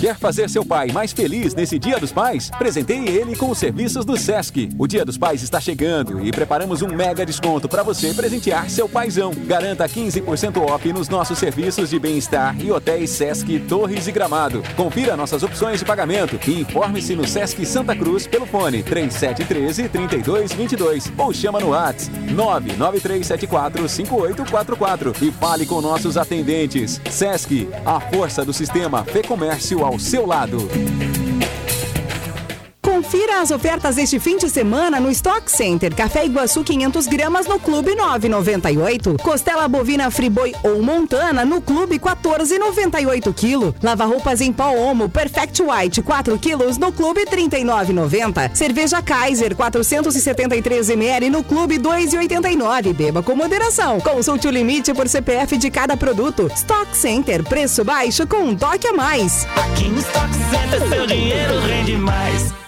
Quer fazer seu pai mais feliz nesse Dia dos Pais? Presenteie ele com os serviços do Sesc. O Dia dos Pais está chegando e preparamos um mega desconto para você presentear seu paizão. Garanta 15% off nos nossos serviços de bem-estar e hotéis Sesc Torres e Gramado. Confira nossas opções de pagamento e informe-se no Sesc Santa Cruz pelo fone 3713 3222 ou chama no WhatsApp 99374 5844 e fale com nossos atendentes. Sesc, a força do sistema Fê Comércio ao seu lado. Confira as ofertas deste fim de semana no Stock Center. Café Iguaçu 500 gramas no Clube 9,98. Costela bovina Friboi ou Montana no Clube 14,98 kg. Lava roupas em pó Omo Perfect White 4 quilos no Clube 39,90. Cerveja Kaiser 473 ml no Clube 2,89. Beba com moderação. Consulte o limite por CPF de cada produto. Stock Center, preço baixo com um toque a mais. Aqui no Stock Center seu dinheiro rende mais.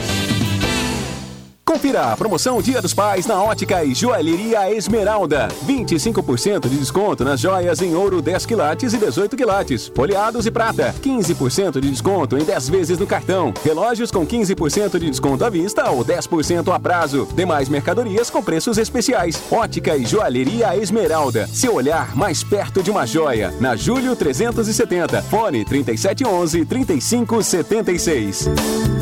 Confira a promoção Dia dos Pais na Ótica e Joalheria Esmeralda. 25% de desconto nas joias em ouro 10 quilates e 18 quilates, folheados e prata. 15% de desconto em 10 vezes no cartão. Relógios com 15% de desconto à vista ou 10% a prazo. Demais mercadorias com preços especiais. Ótica e Joalheria Esmeralda. Seu olhar mais perto de uma joia. Na Júlio 370. Fone 3711 3576.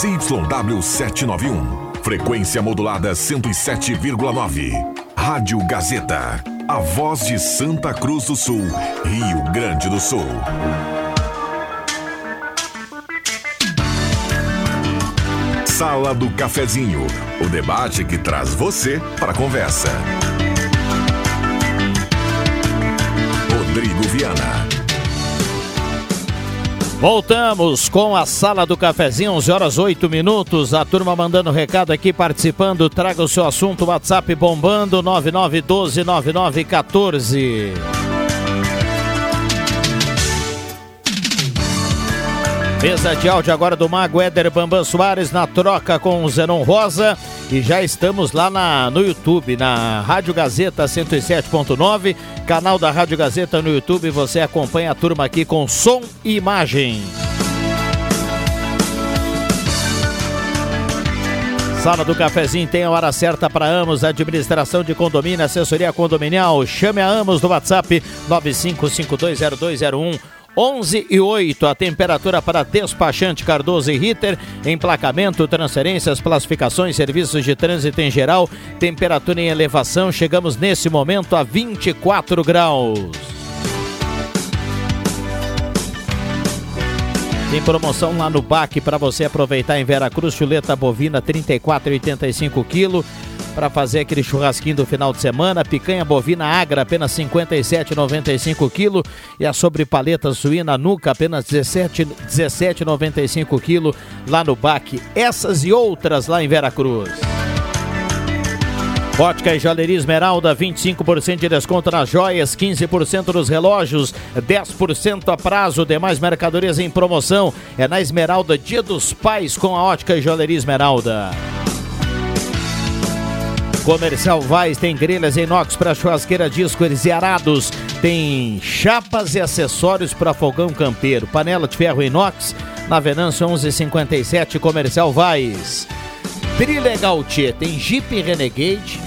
ZYW 791. Frequência modulada 107,9. Rádio Gazeta. A voz de Santa Cruz do Sul, Rio Grande do Sul. Sala do Cafezinho. O debate que traz você para a conversa. Rodrigo Viana. Voltamos com a sala do cafezinho, 11 horas 8 minutos. A turma mandando recado aqui, participando. Traga o seu assunto, WhatsApp bombando 9912 9914. Mesa de áudio agora do Mago Éder Bambam Soares na troca com o Zenon Rosa. E já estamos lá na, no YouTube, na Rádio Gazeta 107.9, canal da Rádio Gazeta no YouTube. Você acompanha a turma aqui com som e imagem. Sala do Cafezinho tem a hora certa para Amos, administração de condomínio, assessoria condominial. Chame a Amos no WhatsApp 95520201. 11 e 8, a temperatura para despachante Cardoso e Ritter, emplacamento, transferências, classificações, serviços de trânsito em geral, temperatura em elevação, chegamos nesse momento a 24 graus. Tem promoção lá no BAC para você aproveitar em Veracruz, chuleta bovina 34,85 kg para fazer aquele churrasquinho do final de semana. Picanha bovina agra, apenas 57,95 kg. E a sobrepaleta suína nuca, apenas 17 17,95 kg lá no BAC. Essas e outras lá em Veracruz. Ótica e Joalheria Esmeralda, 25% de desconto nas joias, 15% nos relógios, 10% a prazo, demais mercadorias em promoção. É na Esmeralda, Dia dos Pais, com a Ótica e Joalheria Esmeralda. Comercial Vaz tem grelhas inox para churrasqueira discos e arados. Tem chapas e acessórios para fogão campeiro. Panela de ferro inox na Venâncio 1157 Comercial Vaz. Trilegal T tem Jeep Renegade,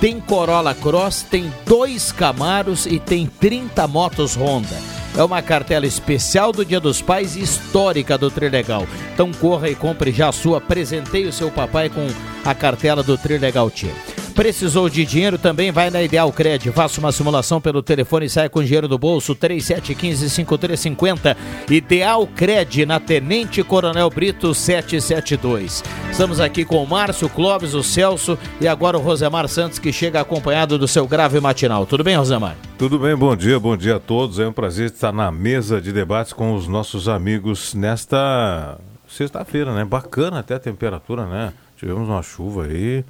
tem Corolla Cross, tem dois Camaros e tem 30 motos Honda. É uma cartela especial do Dia dos Pais e histórica do Trilegal. Então corra e compre já a sua. Presenteie o seu papai com a cartela do Trilegal Tia. Precisou de dinheiro? Também vai na Ideal Cred. Faça uma simulação pelo telefone e saia com dinheiro do bolso 3715-5350. Ideal Cred na Tenente Coronel Brito 772. Estamos aqui com o Márcio Clóvis, o Celso e agora o Rosemar Santos que chega acompanhado do seu grave matinal. Tudo bem, Rosemar? Tudo bem, bom dia, bom dia a todos. É um prazer estar na mesa de debates com os nossos amigos nesta sexta-feira, né? Bacana até a temperatura, né? Tivemos uma chuva aí.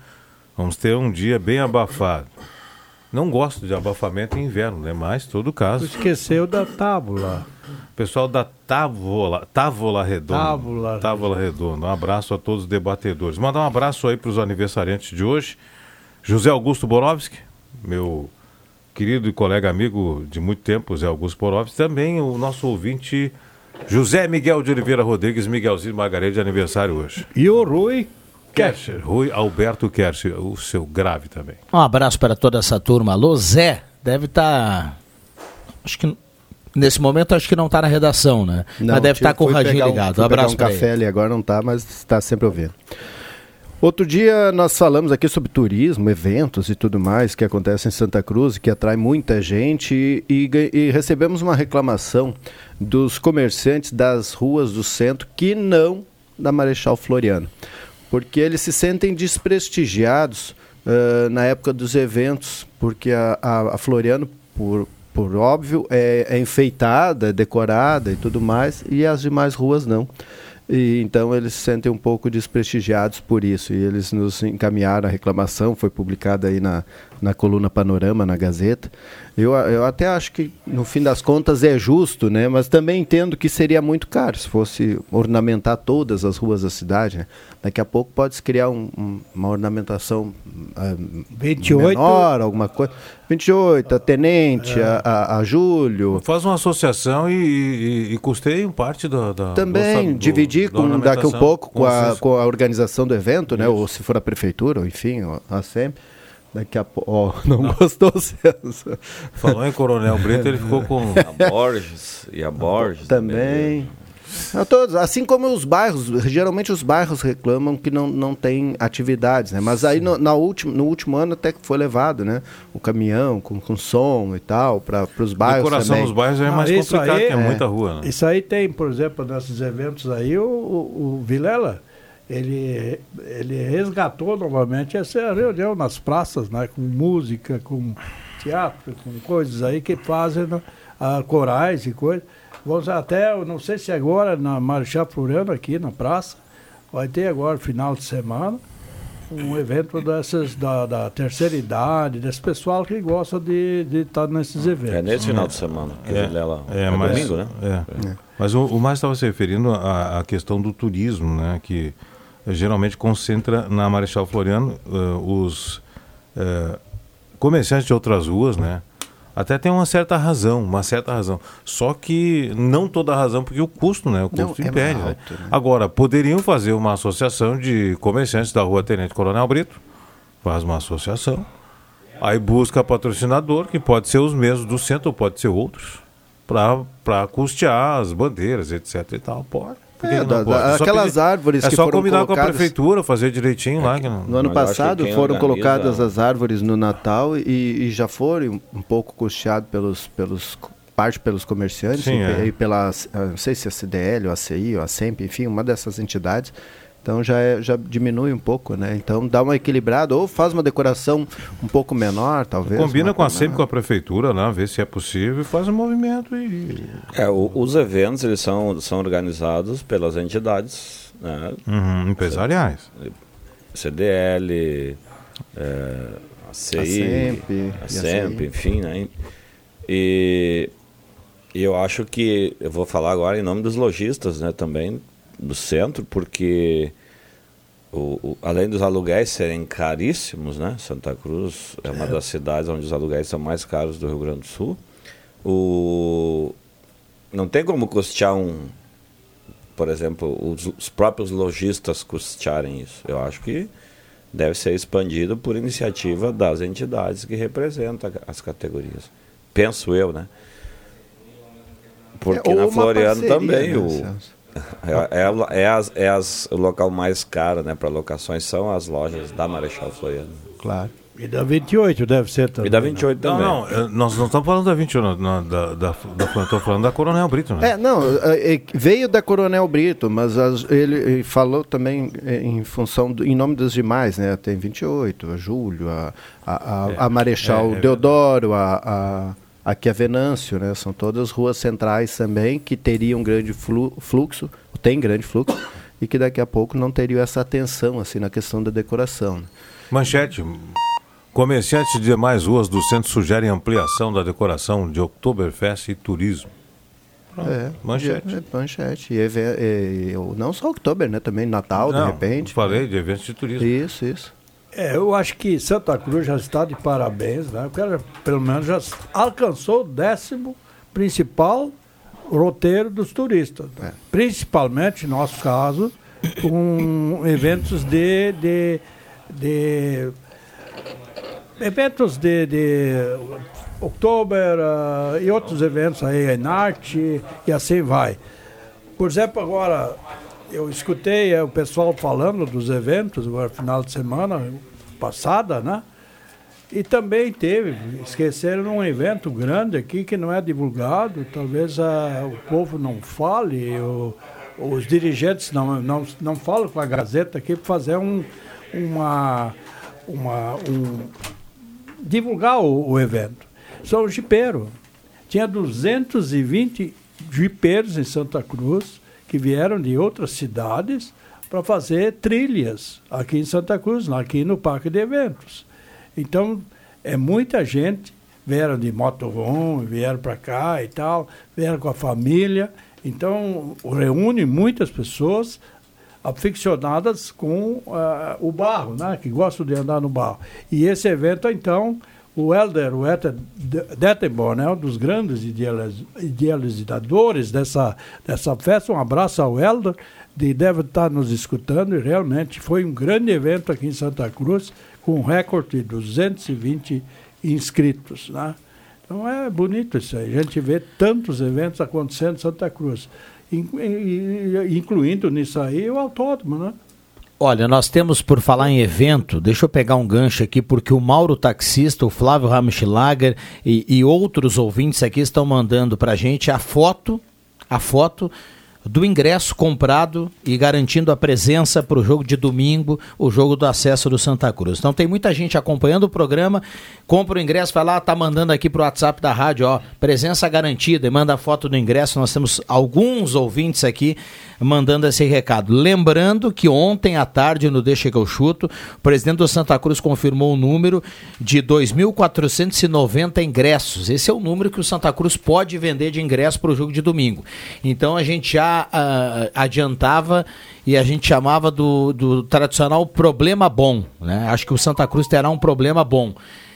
Vamos ter um dia bem abafado. Não gosto de abafamento em inverno, né? Mas, todo caso. Esqueceu da tábula. Pessoal da Távola, Távola Redonda. Távola. Távola Redonda. Um abraço a todos os debatedores. Mandar um abraço aí para os aniversariantes de hoje. José Augusto Borovski, meu querido e colega amigo de muito tempo, José Augusto Borovski. Também o nosso ouvinte José Miguel de Oliveira Rodrigues, Miguelzinho Margarete de aniversário hoje. E o Rui Kercher, Rui Alberto Kercher, o seu grave também. Um abraço para toda essa turma. Alô, Zé, deve estar. Acho que nesse momento acho que não está na redação, né? mas deve estar com o radinho um, ligado. Um abraço pegar um para café ele. ali agora não está, mas está sempre ouvindo. Outro dia nós falamos aqui sobre turismo, eventos e tudo mais que acontece em Santa Cruz, que atrai muita gente e, e- e recebemos uma reclamação dos comerciantes das ruas do centro que não da Marechal Floriano, porque eles se sentem desprestigiados ah, na época dos eventos, porque a, a- a Floriano, por, por óbvio, é, é enfeitada, é decorada e tudo mais, e as demais ruas não. E, então eles se sentem um pouco desprestigiados por isso. E eles nos encaminharam a reclamação, foi publicada aí na, na coluna Panorama, na Gazeta. Eu, eu até acho que, no fim das contas, é justo, né? mas também entendo que seria muito caro se fosse ornamentar todas as ruas da cidade. né? Daqui a pouco pode-se criar um- um- uma ornamentação ah, 28. menor, alguma coisa. 28, a Tenente, É. a, a, a Júlio. Faz uma associação e, e, e custeiem parte da. da Também do- dividir da com, daqui a um pouco com a, Vocês- com a organização do evento, né? Ou se for a prefeitura, ou enfim, a SEM. Daqui a pouco. Ó, (laughs) não, gostou, Celso? Falou em Coronel Brito, ele ficou com. A Borges e a Borges. Também. Todos, assim como os bairros, geralmente os bairros reclamam que não, não tem atividades, né? Mas aí no, na última, no último ano até que foi levado, né? O caminhão com, com som e tal, para os bairros Decoração também. dos bairros é mais Ah, isso complicado, aí- que é muita rua, né? Isso aí tem, por exemplo, nesses eventos aí, o, o, o Vilela, ele, ele resgatou novamente essa reunião nas praças, né? Com música, com teatro, com coisas aí que fazem né, ah, corais e coisas. Vamos até, eu não sei se agora na Marechal Floriano, aqui na praça, vai ter agora, final de semana, um evento dessas, da, da terceira idade, desse pessoal que gosta de estar nesses eventos. É nesse final de semana. Que É, Vilela- é, é mas, domingo, né? é. Mas o, o mais estava se referindo à, à questão do turismo, né? Que eh, geralmente concentra na Marechal Floriano eh, os eh, comerciantes de outras ruas, né? Até tem uma certa razão, uma certa razão. Só que não toda a razão, porque o custo, né? O Não, custo é impede. né? alto, né? Agora, poderiam fazer uma associação de comerciantes da rua Tenente Coronel Brito, faz uma associação, aí busca patrocinador, que pode ser os mesmos do centro, ou pode ser outros, para custear as bandeiras, etc e tal. Pode. Por que É, que da- É só aquelas pedir- árvores É que só foram combinar com a colocadas- prefeitura, fazer direitinho lá. que não- No ano que passado quem foram organiza- colocadas as árvores no Natal e, e já foram um pouco custeado pelos, pelos parte pelos comerciantes Sim, e, é. e pela, ah, não sei se é a CDL, ou a CI, ou a SEMP, enfim, uma dessas entidades. Então já, é- já diminui um pouco, né? Então dá uma equilibrada, ou faz uma decoração um pouco menor, talvez. Combina com a sempre com a prefeitura, né? Vê se é possível e faz um movimento e. É, o- os eventos eles são, são organizados pelas entidades né? Uhum, empresariais. CDL, é, a CI, A SEMP, e enfim, né? E, e eu acho que eu vou falar agora em nome dos lojistas, né, também do centro, porque o, o- além dos aluguéis serem caríssimos, né, Santa Cruz é uma das cidades onde os aluguéis são mais caros do Rio Grande do Sul. O não tem como custear um, por exemplo, os, os próprios lojistas custearem isso. Eu acho que deve ser expandido por iniciativa das entidades que representam as categorias. Penso eu, né? Porque É, na Floriano parceria, também né, o, Celso? É, é, é as, é as, o local mais caro né, para locações são as lojas da Marechal Floriano. Claro. E da 28 deve ser também. E da 28 Não, também. não, eh, nós não estamos falando da 21, não, não, da, da, da, falando da Coronel Brito, né? É, não, é, é, veio da Coronel Brito, mas as- ele, falou também em função, do, em nome dos demais, né? Tem 28, a Júlio, a, a, a, É, a Marechal é, é Deodoro, a, a, aqui a Venâncio, né? São todas ruas centrais também que teriam grande flu, fluxo, tem grande fluxo, e que daqui a pouco não teriam essa atenção assim na questão da decoração. né? Manchete. Comerciantes de demais ruas do centro sugerem ampliação da decoração de Oktoberfest e turismo. Pronto, É, manchete. É, manchete. E, e- e- não só outubro, né? Também Natal, Não, de repente. Falei de eventos de turismo. Isso, isso. É, eu acho que Santa Cruz já está de parabéns, né? O cara, pelo menos, já alcançou o décimo principal roteiro dos turistas. É. Principalmente, no nosso caso, com eventos de. de, de eventos de, de outubro ah, e outros eventos aí, em arte e assim vai. Por exemplo, agora eu escutei eh, o pessoal falando dos eventos agora final de semana passada, né? E também teve, esqueceram um evento grande aqui que não é divulgado, talvez ah, o povo não fale, o- os dirigentes não, não, não falam com a Gazeta aqui para fazer um, uma, uma, um, divulgar o, o evento. São jipeiro. Tinha 220 jipeiros em Santa Cruz que vieram de outras cidades para fazer trilhas aqui em Santa Cruz, aqui no Parque de Eventos. Então, é muita gente, vieram de motorhome, vieram para cá e tal, vieram com a família. Então, reúne muitas pessoas aficionadas com ah, o barro, né? que gostam de andar no barro. E esse evento, então, o Helder, o Helder Dettenborn, é um dos grandes idealiz- idealizadores dessa, dessa festa. Um abraço ao Helder, de deve estar nos escutando, e realmente foi um grande evento aqui em Santa Cruz, com um recorde de 220 inscritos. Né? Então é bonito isso aí, a gente vê tantos eventos acontecendo em Santa Cruz, in- in- incluindo nisso aí o autódromo, né? Olha, nós temos por falar em evento, deixa eu pegar um gancho aqui, porque o Mauro Taxista, o Flávio Ramschlager e, e outros ouvintes aqui estão mandando pra gente a foto, a foto do ingresso comprado e garantindo a presença para o jogo de domingo, o jogo do acesso do Santa Cruz. Então tem muita gente acompanhando o programa, compra o ingresso, vai lá, tá mandando aqui pro WhatsApp da rádio, ó, presença garantida e manda a foto do ingresso. Nós temos alguns ouvintes aqui mandando esse recado. Lembrando que ontem à tarde, no Deixa que eu chuto, o presidente do Santa Cruz confirmou o número de 2.490 ingressos. Esse é o número que o Santa Cruz pode vender de ingresso para o jogo de domingo. Então a gente já ah, adiantava e a gente chamava do, do tradicional problema bom. Né? Acho que o Santa Cruz terá um problema bom.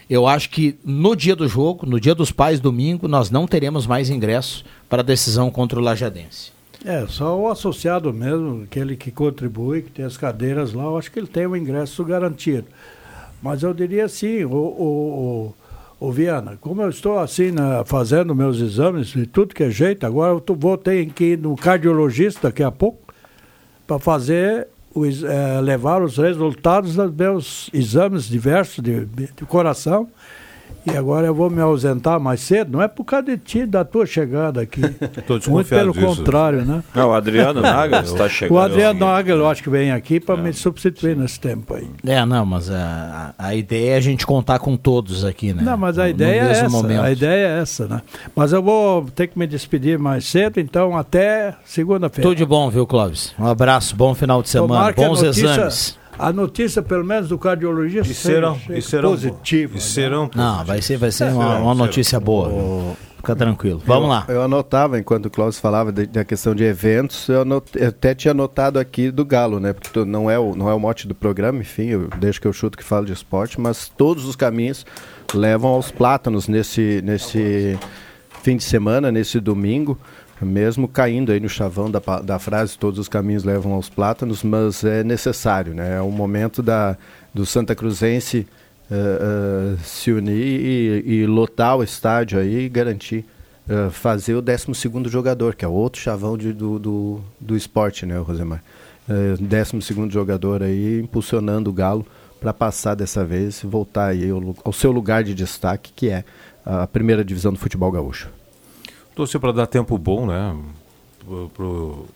Eu acho que no dia do jogo, no dia dos pais, domingo, nós não teremos mais ingressos para a decisão contra o Lajadense. É, só o associado mesmo, aquele que contribui, que tem as cadeiras lá, eu acho que ele tem o ingresso garantido. Mas eu diria assim, o, o, o, o Viana, como eu estou assim na- fazendo meus exames de tudo que é jeito, agora eu vou ter que ir no cardiologista daqui a pouco para fazer o ex- eh, levar os resultados dos meus exames diversos de, de coração E agora eu vou me ausentar mais cedo, não é por causa de ti, da tua chegada aqui. (laughs) Muito pelo disso. contrário, né? Não, o Adriano Naga está chegando. O Adriano Nagel, eu acho que vem aqui para me substituir nesse tempo aí. É, não, mas a, a ideia é a gente contar com todos aqui, né? Não, mas a No- ideia no é essa. momento. A ideia é essa, né? Mas eu vou ter que me despedir mais cedo, então até segunda-feira. Tudo de bom, viu, Clóvis? Um abraço, bom final de semana, Tomara bons notícia- exames. A notícia, pelo menos do cardiologista, E serão, seja e serão positiva. E serão Não, vai ser, vai ser uma, Serão, uma serão. notícia boa. viu? Fica tranquilo. Vamos lá. Eu, eu anotava, enquanto o Cláudio falava de- da questão de eventos, eu, anot- eu até tinha anotado aqui do Galo, né? Porque tu- não é, o, não é o mote do programa, enfim, eu deixo que eu chuto que falo de esporte, mas todos os caminhos levam aos plátanos nesse, nesse fim de semana, nesse domingo, mesmo caindo aí no chavão da, da frase, todos os caminhos levam aos plátanos, mas é necessário, né? É o momento da, do Santa Cruzense eh, eh, se unir e, e lotar o estádio aí e garantir eh, fazer o 12 jogador, que é outro chavão de- do, do, do esporte, né, Rosemar? Eh, 12 jogador aí impulsionando o Galo para passar dessa vez e voltar aí ao, ao seu lugar de destaque, que é a primeira divisão do futebol gaúcho. Torcer para dar tempo bom, né? Pro, pro-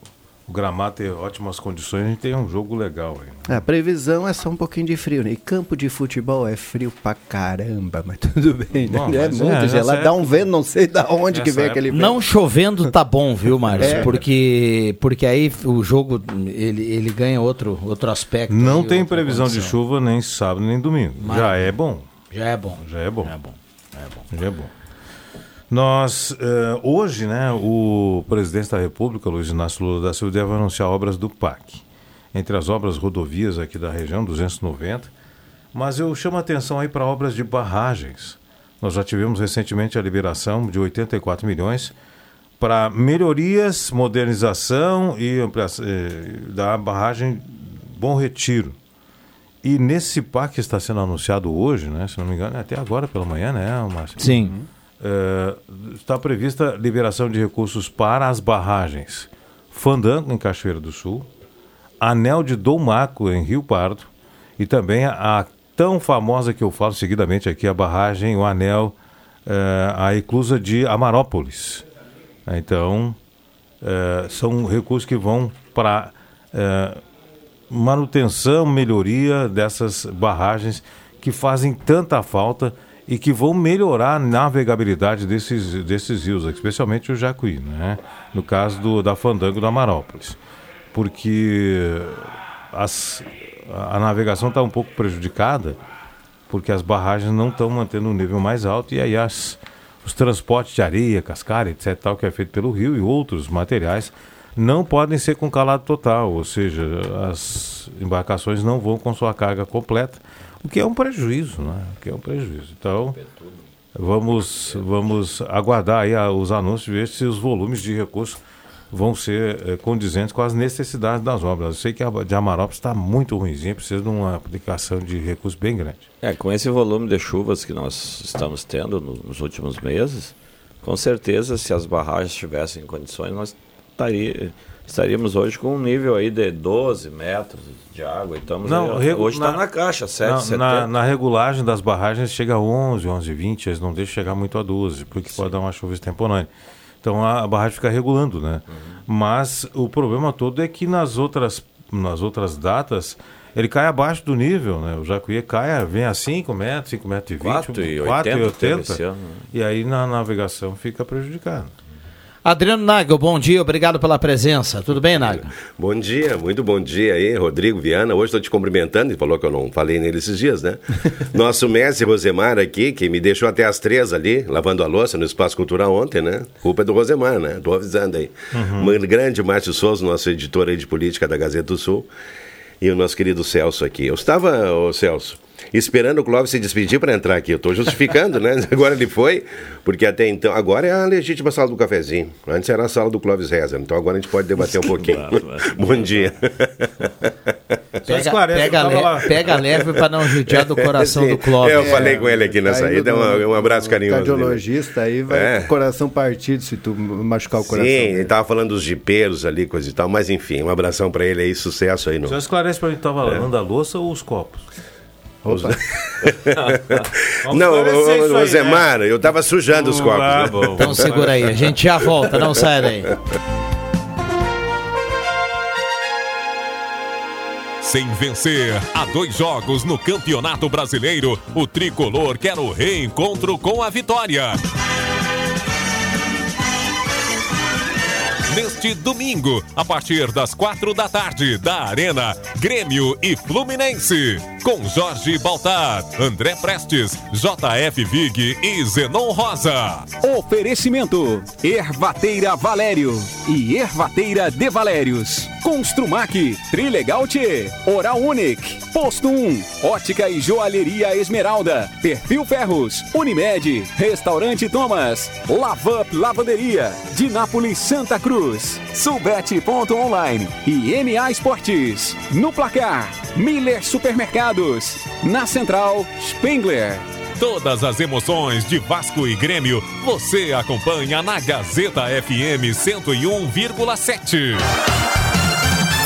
o gramado ter ótimas condições, a gente tem um jogo legal aí. A previsão é só um pouquinho de frio, né? E campo de futebol é frio pra caramba, mas tudo bem, né? Bom, é mas muito é, gelado, dá um vento, não sei da onde que vem aquele vento. Não chovendo tá bom, viu, Márcio? É. Porque, porque aí o jogo ele, ele ganha outro, outro aspecto. Não aí, tem previsão de condição. chuva nem sábado nem domingo. Já Maravilha. é bom. Já é bom. Já é bom. Já é bom. Já é bom. Já é bom. Nós, eh, hoje, né, o presidente da República, Luiz Inácio Lula da Silva, deve anunciar obras do PAC. Entre as obras rodovias aqui da região, 290. Mas eu chamo a atenção aí para obras de barragens. Nós já tivemos recentemente a liberação de 84 milhões para melhorias, modernização e ampliação eh, da barragem Bom Retiro. E nesse PAC que está sendo anunciado hoje, né, se não me engano, é até agora pela manhã, né, Márcio? Sim. Eh, está prevista liberação de recursos para as barragens Fandango, em Cachoeira do Sul, Anel de Dom Maco, em Rio Pardo, e também a, tão famosa que eu falo seguidamente aqui, a barragem, o anel, eh, a eclusa de Amarópolis. Então, eh, são recursos que vão para manutenção, melhoria dessas barragens que fazem tanta falta e que vão melhorar a navegabilidade desses, desses rios, especialmente o Jacuí, né? no caso do, da Fandango da Marópolis. Porque as, a navegação está um pouco prejudicada, porque as barragens não estão mantendo um nível mais alto e aí as, os transportes de areia, cascalho, etc., tal, que é feito pelo rio e outros materiais, não podem ser com calado total, ou seja, as embarcações não vão com sua carga completa, o que é um prejuízo, né? O que é um prejuízo. Então, vamos, vamos aguardar aí a- os anúncios ver se os volumes de recursos vão ser eh, condizentes com as necessidades das obras. Eu sei que a de Amarópolis está muito ruimzinha, precisa de uma aplicação de recursos bem grande. É, com esse volume de chuvas que nós estamos tendo no- nos últimos meses, com certeza, se as barragens estivessem em condições, nós estaria- estaríamos hoje com um nível aí de 12 metros de água. E estamos aí- regu- hoje está na, caixa, 7, na, 70. na, na regulagem das barragens chega a 11, 11, 20, eles não deixam chegar muito a 12, porque pode dar uma chuva extemporânea. Então a, a barragem fica regulando, né? Mas o problema todo é que nas outras, nas outras datas ele cai abaixo do nível, né? O Jacuí cai, vem a 5 metros, 5 metros e 20, 4,80 4,80, teve esse ano, né? e aí na navegação fica prejudicado. Adriano Nagel, bom dia, obrigado pela presença. Tudo bem, Nagel? Bom dia, muito bom dia aí, Rodrigo Viana. Hoje estou te cumprimentando, ele falou que eu não falei nele esses dias, né? (laughs) Nosso mestre Rosemar aqui, que me deixou até as três ali, lavando a louça no Espaço Cultural ontem, né? Culpa é do Rosemar, né? Tô avisando aí. Uhum. Um grande Márcio Souza, nosso editor aí de política da Gazeta do Sul, e o nosso querido Celso aqui. Eu estava, ô Celso, esperando o Clóvis se despedir para entrar aqui. Eu estou justificando, né? (laughs) Agora ele foi, porque até então, agora é a legítima sala do cafezinho. Antes era a sala do Clóvis Reza, então agora a gente pode debater um (laughs) pouquinho. Bom dia. Pega, pega, le- pega leve para não judiar do (laughs) coração do Clóvis. Eu falei com ele aqui na saída, um, um abraço carinhoso. dele. Cardiologista aí vai É. com o coração partido se tu machucar o coração. Sim, dele. ele tava falando dos jipeiros ali, coisa e tal, mas enfim, um abração pra ele aí, sucesso aí no. Só esclarece para mim, estava É. lavando a louça ou os copos? Os- (laughs) não, o, Zemar, eu tava sujando os copos. Ah, né? Então segura aí, a gente já volta, não sai daí. Sem vencer há dois jogos no Campeonato Brasileiro, o tricolor quer o reencontro com a vitória. Neste domingo, a partir das quatro da tarde, da Arena, Grêmio e Fluminense. Com Jorge Baltar, André Prestes, JF Vig e Zenon Rosa. Oferecimento: Ervateira Valério e Ervateira de Valérios. Construmac, Trilegal T, Oral Unique, Posto 1, Ótica e Joalheria Esmeralda, Perfil Ferros, Unimed, Restaurante Thomas, Lavup Lavanderia, Dinápolis Santa Cruz, Sulbet.online e MA Esportes. No placar, Miller Supermercados. Na central, Spengler. Todas as emoções de Vasco e Grêmio você acompanha na Gazeta FM 101,7.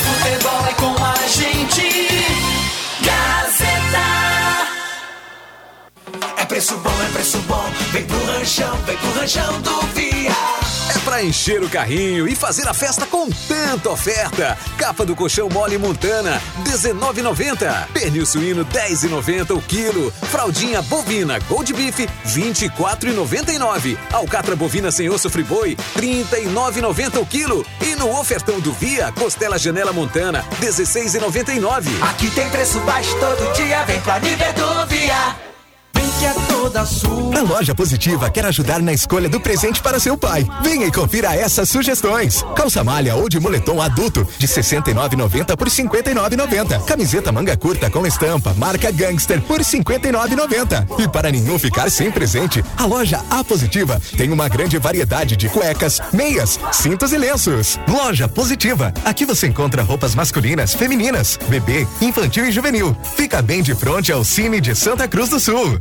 Futebol é com a gente. Gazeta. É preço bom, é preço bom. Vem pro ranchão, vem pro ranchão do Via. É pra encher o carrinho e fazer a festa com tanta oferta. Capa do colchão mole montana, 19,90. Pernil suíno, 10,90 o quilo. Fraldinha bovina Gold Beef, 24,99. Alcatra bovina sem osso friboi, 39,90 o quilo. E no ofertão do Via, costela janela montana, 16,99. Aqui tem preço baixo todo dia. Vem pra nível do Via. Que é toda sua. A loja positiva quer ajudar na escolha do presente para seu pai. Venha e confira essas sugestões. Calça malha ou de moletom adulto de 69,90 por 59,90. Camiseta manga curta com estampa marca Gangster por 59,90. E para nenhum ficar sem presente, a loja A Positiva tem uma grande variedade de cuecas, meias, cintos e lenços. Loja Positiva. Aqui você encontra roupas masculinas, femininas, bebê, infantil e juvenil. Fica bem de frente ao Cine de Santa Cruz do Sul.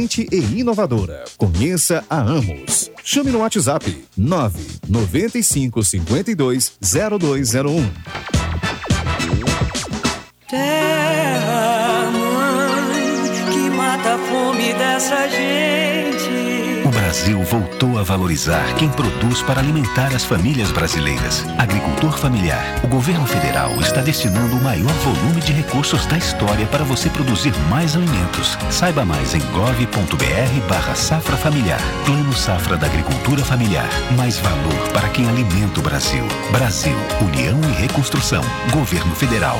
e inovadora. Conheça a Amos. Chame no WhatsApp 995 52 0201. Terra, que mata a fome dessa gente. Brasil voltou a valorizar quem produz para alimentar as famílias brasileiras. Agricultor familiar. O governo federal está destinando o maior volume de recursos da história para você produzir mais alimentos. Saiba mais em gov.br barra safra familiar. Plano Safra da Agricultura Familiar. Mais valor para quem alimenta o Brasil. Brasil, União e Reconstrução. Governo Federal.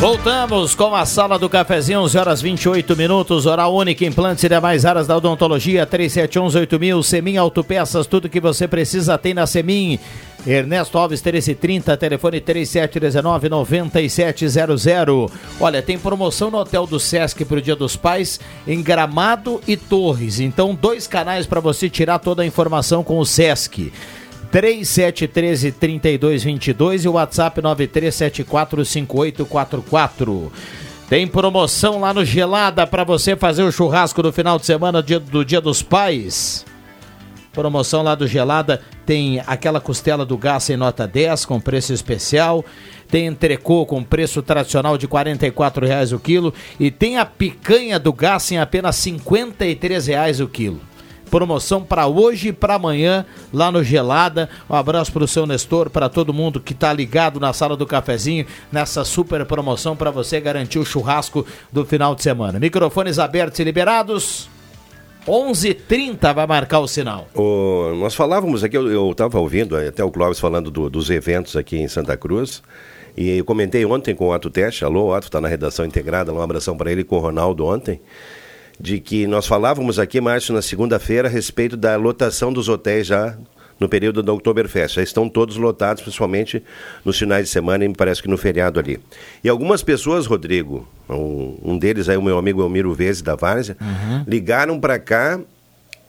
Voltamos com a sala do cafezinho, 11 horas 28 minutos, hora única, implantes e demais áreas da odontologia, 37118000, Semin Autopeças, tudo que você precisa tem na Semin. Ernesto Alves 1330, telefone 3719-9700. Olha, tem promoção no Hotel do Sesc para o Dia dos Pais, em Gramado e Torres. Então, dois canais para você tirar toda a informação com o Sesc. 3713 3222 e o WhatsApp 93745844. Tem promoção lá no Gelada para você fazer o churrasco do final de semana dia- do Dia dos Pais. Promoção lá do Gelada tem aquela costela do gás em nota 10 com preço especial. Tem entrecô com preço tradicional de 44 reais o quilo. E tem a picanha do gás em apenas 53 reais o quilo. Promoção para hoje e para amanhã lá no Gelada. Um abraço para o seu Nestor, para todo mundo que está ligado na sala do cafezinho nessa super promoção para você garantir o churrasco do final de semana. Microfones abertos e liberados. 11:30 vai marcar o sinal. Nós falávamos aqui, eu estava ouvindo até o Clóvis falando do- dos eventos aqui em Santa Cruz. E eu comentei ontem com o Otto Teste, alô, Otto está na redação integrada, um abração para ele com o Ronaldo ontem, de que nós falávamos aqui, Márcio, na segunda-feira, a respeito da lotação dos hotéis já no período da Oktoberfest. Já estão todos lotados, principalmente nos finais de semana e me parece que no feriado ali. E algumas pessoas, Rodrigo, um, um deles aí, o meu amigo Elmiro Veze da Várzea, ligaram para cá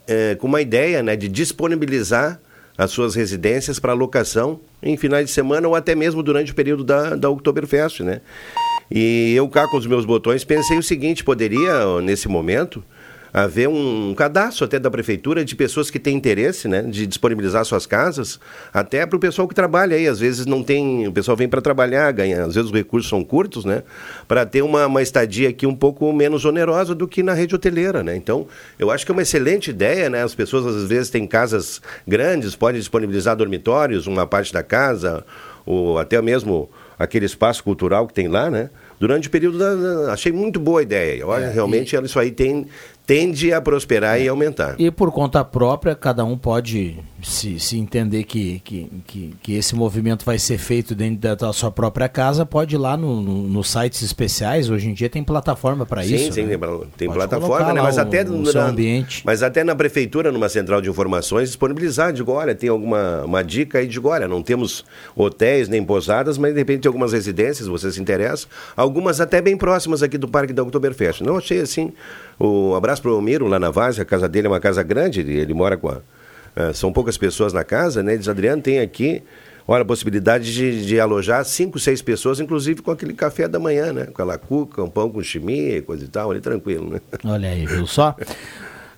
é, com uma ideia né, de disponibilizar as suas residências para locação em finais de semana ou até mesmo durante o período da, da Oktoberfest, né? E eu cá com os meus botões pensei o seguinte, poderia, nesse momento, haver um cadastro até da prefeitura de pessoas que têm interesse, né, de disponibilizar suas casas, até para o pessoal que trabalha aí, às vezes não tem, o pessoal vem para trabalhar, ganha, às vezes os recursos são curtos, né, para ter uma, uma estadia aqui um pouco menos onerosa do que na rede hoteleira, né. Então, eu acho que é uma excelente ideia, né, as pessoas às vezes têm casas grandes, podem disponibilizar dormitórios, uma parte da casa, ou até mesmo aquele espaço cultural que tem lá, né? Durante o período da. da- achei muito boa a ideia. Olha, realmente ela- isso aí tem, tende a prosperar e aumentar. E por conta própria, cada um pode se, se entender que, que, que, que esse movimento vai ser feito dentro da, sua própria casa, pode ir lá no, no- nos sites especiais. Hoje em dia tem plataforma para isso. sim, né? tem, plataforma, né? Mas o- até, o seu na, ambiente. mas até na prefeitura, numa central de informações, disponibilizar, digo, olha, tem alguma uma dica aí, digo, olha, não temos hotéis nem pousadas, mas de repente tem algumas residências, você se interessa, algumas até bem próximas aqui do Parque da Oktoberfest. Não achei assim, um abraço para o Miro, lá na Vaz, a casa dele é uma casa grande, ele, mora com a, eh, são poucas pessoas na casa, né? Ele diz, Adriano, tem aqui, olha, a possibilidade de, de alojar cinco, seis pessoas, inclusive com aquele café da manhã, né? Com aquela cuca, um pão com chimia e coisa e tal, ali tranquilo, né? Olha aí, viu só? (laughs)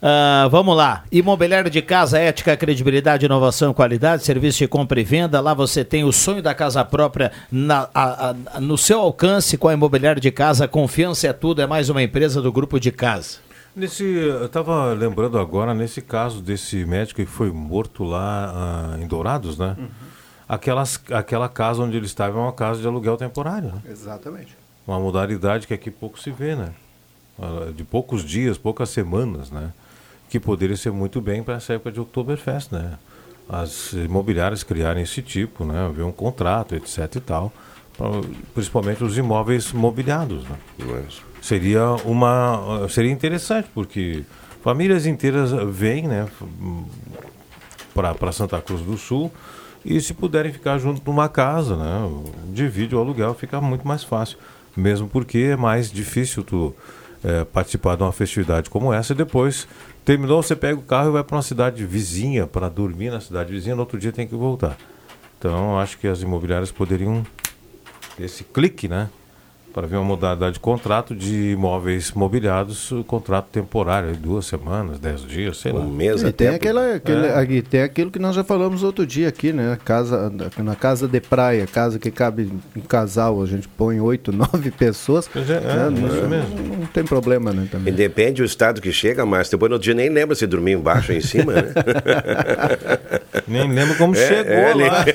Ah, vamos lá. Imobiliário de casa, ética, credibilidade, inovação, qualidade, serviço de compra e venda. Lá você tem o sonho da casa própria na- a- a- no seu alcance com a imobiliário de casa. Confiança é tudo, é mais uma empresa do grupo de casa. Nesse, eu estava lembrando agora, nesse caso desse médico que foi morto lá ah, em Dourados, né? Aquelas, aquela casa onde ele estava é uma casa de aluguel temporário, né? Exatamente. Uma modalidade que aqui pouco se vê, né? Ah, De poucos dias, poucas semanas, né? Que poderia ser muito bem para essa época de Oktoberfest, né? As imobiliárias criarem esse tipo, né? Haver um contrato, etc e tal. pra- principalmente os imóveis mobiliados, né? Seria uma... Seria interessante, porque famílias inteiras vêm, né? Para Santa Cruz do Sul e se puderem ficar junto numa casa, né? Divide o aluguel, fica muito mais fácil. Mesmo porque é mais difícil tu eh, participar de uma festividade como essa e depois terminou, você pega o carro e vai para uma cidade vizinha para dormir na cidade vizinha, no outro dia tem que voltar. Então, acho que as imobiliárias poderiam esse clique, né? Para ver uma modalidade de contrato de imóveis mobiliados, o contrato temporário, duas semanas, dez dias, sei lá. Um mês E tem, aquela, aquele, É. aqui, tem aquilo que nós já falamos outro dia aqui, né? Casa, na casa de praia, casa que cabe um casal, a gente põe oito, (laughs) nove pessoas. é, né? isso não, mesmo. não tem problema, né? E Também. depende do estado que chega, mas depois no outro dia nem lembra se dormiu embaixo ou em cima, né? (laughs) Nem lembro como É, chegou é, lá.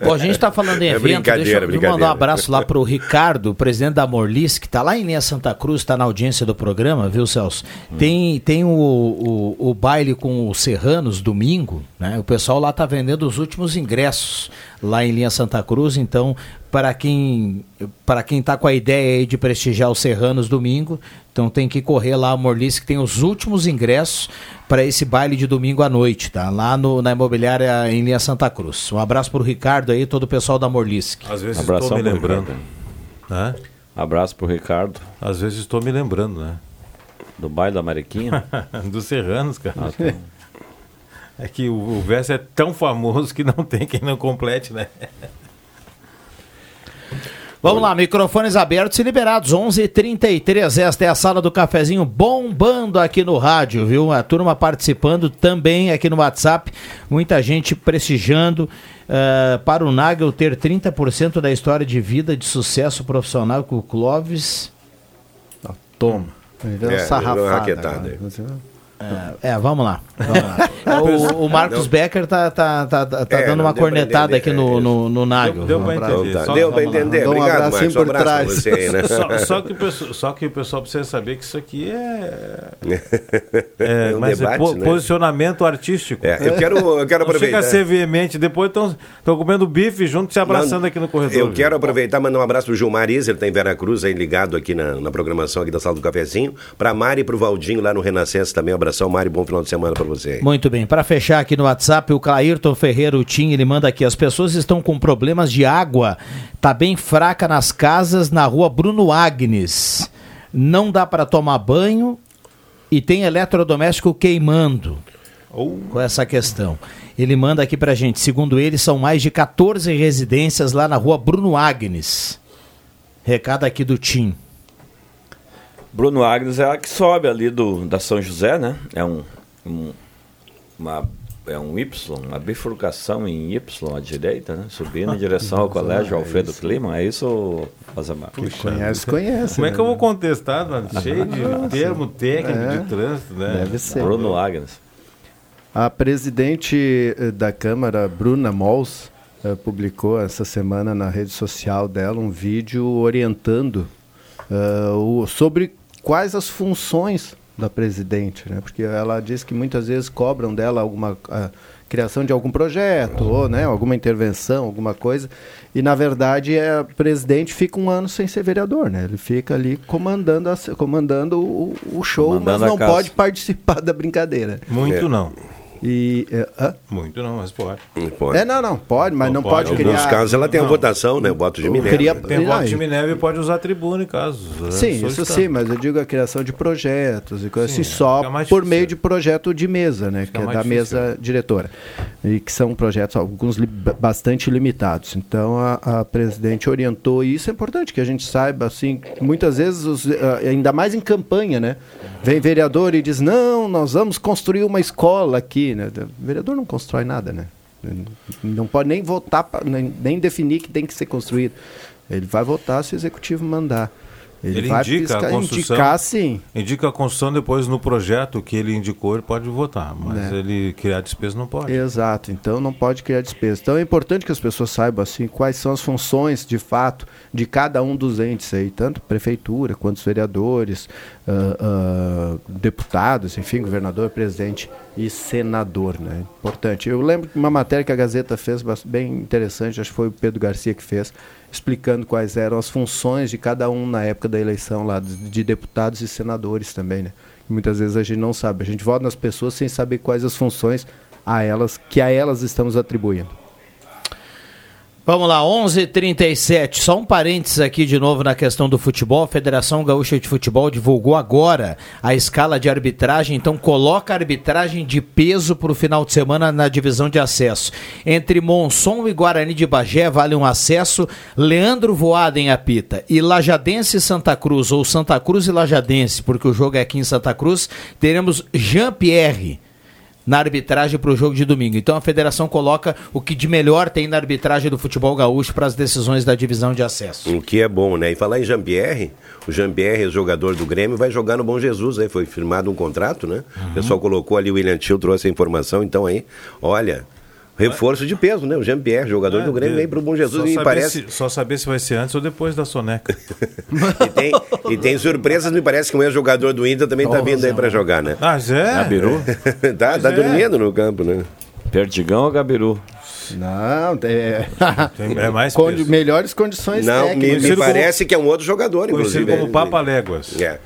(laughs) Bom, a gente está falando em É evento, brincadeira, deixa eu mandar um abraço lá pro Ricardo, Ricardo, o presidente da Morlis, que está lá em Linha Santa Cruz, está na audiência do programa, viu, Celso? Tem, tem o, o, o baile com os Serranos domingo, né? O pessoal lá está vendendo os últimos ingressos lá em Linha Santa Cruz, então para quem para quem está com a ideia aí de prestigiar os Serranos domingo, então tem que correr lá a Morlis que tem os últimos ingressos para esse baile de domingo à noite, tá? Lá no, na imobiliária em Linha Santa Cruz. Um abraço para o Ricardo aí, todo o pessoal da Morlis. Às vezes Abração estou me lembrando. Né? Abraço pro Ricardo. Às vezes estou me lembrando, né? Do baile da Mariquinha? (laughs) Dos Serranos, cara. Ah, tá. É que o, o verso é tão famoso que não tem quem não complete, né? Vamos lá, microfones abertos e liberados, 11:33 h 33 Esta é a sala do cafezinho bombando aqui no rádio, viu? A turma participando também aqui no WhatsApp, muita gente prestigiando. Eh, para o Nagel ter 30% da história de vida de sucesso profissional com o Clóvis. Toma. Ele deu uma É, sarrafada É, é, vamos lá. Vamos lá. O, o Marcos Não. Becker tá, tá, tá, tá É, dando uma deu cornetada aqui no, no, no Nagel. Deu pra Um entender. Tá, Só- Deu lá. entender. Um Obrigado, abracinho Marcos. Um por abraço pra trás. você aí, né? Só, só que o pessoal, só que o pessoal precisa saber que isso aqui é, (laughs) é, É um mas é debate, po- né? posicionamento artístico. É, eu quero, eu quero Não chega aproveitar. a ser veemente. Depois estão comendo bife junto, se abraçando Não, aqui no corredor. Eu viu? quero aproveitar e mandar um abraço pro Gilmar Isa, ele tá em Veracruz aí ligado aqui na, na programação aqui da Sala do Cafezinho. Pra Mari e pro Valdinho lá no Renascença também, um abração. Mari, bom final de semana pra você. Muito bem, para fechar aqui no WhatsApp, o Clairton Ferreira, o Tim, ele manda aqui: as pessoas estão com problemas de água, tá bem fraca nas casas na rua Bruno Agnes. Não dá para tomar banho e tem eletrodoméstico queimando. Com essa questão. Ele manda aqui pra gente: segundo ele, são mais de 14 residências lá na rua Bruno Agnes. Recado aqui do Tim. Bruno Agnes é a que sobe ali do, da São José, né? É um, um- uma, é um Y, uma bifurcação em Y à direita, né? Subindo em direção ao (laughs) colégio Alfredo Clima. É isso, Rosamar? Conhece, conhece. Como é né? que eu vou contestar? mano? Cheio de Ah, termo técnico É. de trânsito, né? Deve ser. Bruno Agnes. A presidente eh, da Câmara, Bruna Mols, eh, publicou essa semana na rede social dela um vídeo orientando eh, o- sobre quais as funções da presidente, né? Porque ela diz que muitas vezes cobram dela alguma criação de algum projeto ou, né, alguma intervenção, alguma coisa, e na verdade é, o presidente fica um ano sem ser vereador, né? Ele fica ali comandando, a- comandando o, o show, Comandando mas não pode participar (laughs) da brincadeira. Muito É. não. E, hã? Muito não, mas pode. É, não, não, pode, mas não, pode, Em criar. alguns casos ela tem a Não. votação, né? O voto de Minerva. Cria- Tem voto de Minerva e pode usar tribuna em casos. né? Sim, isso sim, mas eu digo a criação de projetos e coisas Sim, assim, é, só fica por difícil. meio de projeto de mesa, né? que é da difícil. mesa diretora. E que são projetos, alguns li- bastante limitados. Então a, a presidente orientou, e isso é importante que a gente saiba, assim, muitas vezes, os, eh, ainda mais em campanha, né? Vem vereador e diz, não, nós vamos construir uma escola aqui, né? O vereador não constrói nada, né? Não pode nem votar, nem definir que tem que ser construído. Ele vai votar se o executivo mandar. Ele, Ele indica a piscar- construção. indicar sim. Indica a construção depois no projeto que ele indicou, ele pode votar. Mas É. ele criar despesa não pode. Exato, então não pode criar despesa. Então é importante que as pessoas saibam assim quais são as funções de fato de cada um dos entes aí, tanto prefeitura quanto os vereadores, ah, ah, deputados, enfim, governador, presidente e senador, né? Importante. Eu lembro de uma matéria que a Gazeta fez bem interessante, acho que foi o Pedro Garcia que fez, explicando quais eram as funções de cada um na época da eleição lá de, de deputados e senadores também, né? Muitas vezes a gente não sabe, a gente vota nas pessoas sem saber quais as funções a elas que a elas estamos atribuindo. Vamos lá, 11:37. Só um parênteses aqui de novo na questão do futebol. A Federação Gaúcha de Futebol divulgou agora a escala de arbitragem. Então, coloca a arbitragem de peso para o final de semana na divisão de acesso. Entre Monson e Guarani de Bagé vale um acesso. Leandro Voaden apita. E Lajadense e Santa Cruz, ou Santa Cruz e Lajadense, porque o jogo é aqui em Santa Cruz, teremos Jean-Pierre na arbitragem para o jogo de domingo. Então a federação coloca o que de melhor tem na arbitragem do futebol gaúcho para as decisões da divisão de acesso. O que é bom, né? E falar em Jean-Pierre, o Jean-Pierre, jogador do Grêmio, vai jogar no Bom Jesus, aí foi firmado um contrato, né? O pessoal colocou ali, o William Tio trouxe a informação, então aí, olha, reforço de peso, né? O Jean-Pierre, jogador É, do Grêmio, de- vem pro Bom Jesus só e saber parece... se- só saber se vai ser antes ou depois da soneca. (laughs) E tem, e tem surpresas, me parece que o ex-jogador do Inter também tá Oh, vindo aí Zé, pra jogar, né? Ah, Zé? Gabiru? (laughs) tá, tá é. dormindo no campo, né? Perdigão ou Gabiru? Não, é, é mais Condi- melhores condições Não, me, técnicas. me parece que é um outro jogador, Conhecido inclusive. como Papa Léguas. É.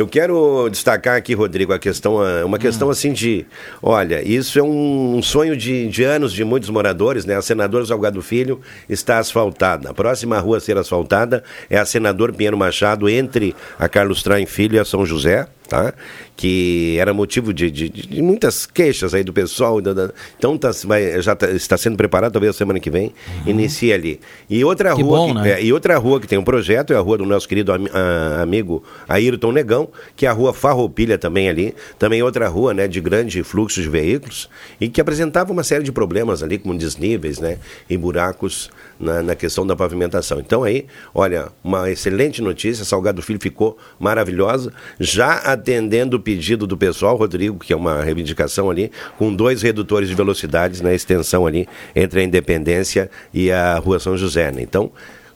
Eu quero destacar aqui, Rodrigo, a questão, uma questão Hum. assim de, olha, isso é um sonho de, de anos de muitos moradores, né? A Senador Salgado Filho está asfaltada. A próxima rua a ser asfaltada é a Senador Pinheiro Machado, entre a Carlos Traem Filho e a São José, tá? Que era motivo de, de- de- muitas queixas aí do pessoal. da- da- então tá, vai- já tá- está sendo preparado, talvez a semana que vem, inicia ali. E outra Uhum. Que rua bom, que- né? é, e outra rua que tem um projeto é a rua do nosso querido ami- ah, amigo Ayrton Negão, que é a rua Farroupilha também ali. Também outra rua, né, de grande fluxo de veículos e que apresentava uma série de problemas ali, como desníveis, né, e buracos na, na questão da pavimentação. Então aí, olha, uma excelente notícia, Salgado Filho ficou maravilhosa, já atendendo o pedido do pessoal, Rodrigo, que é uma reivindicação ali, com dois redutores de velocidades na extensão ali entre a Independência e a Rua São José, né? Então,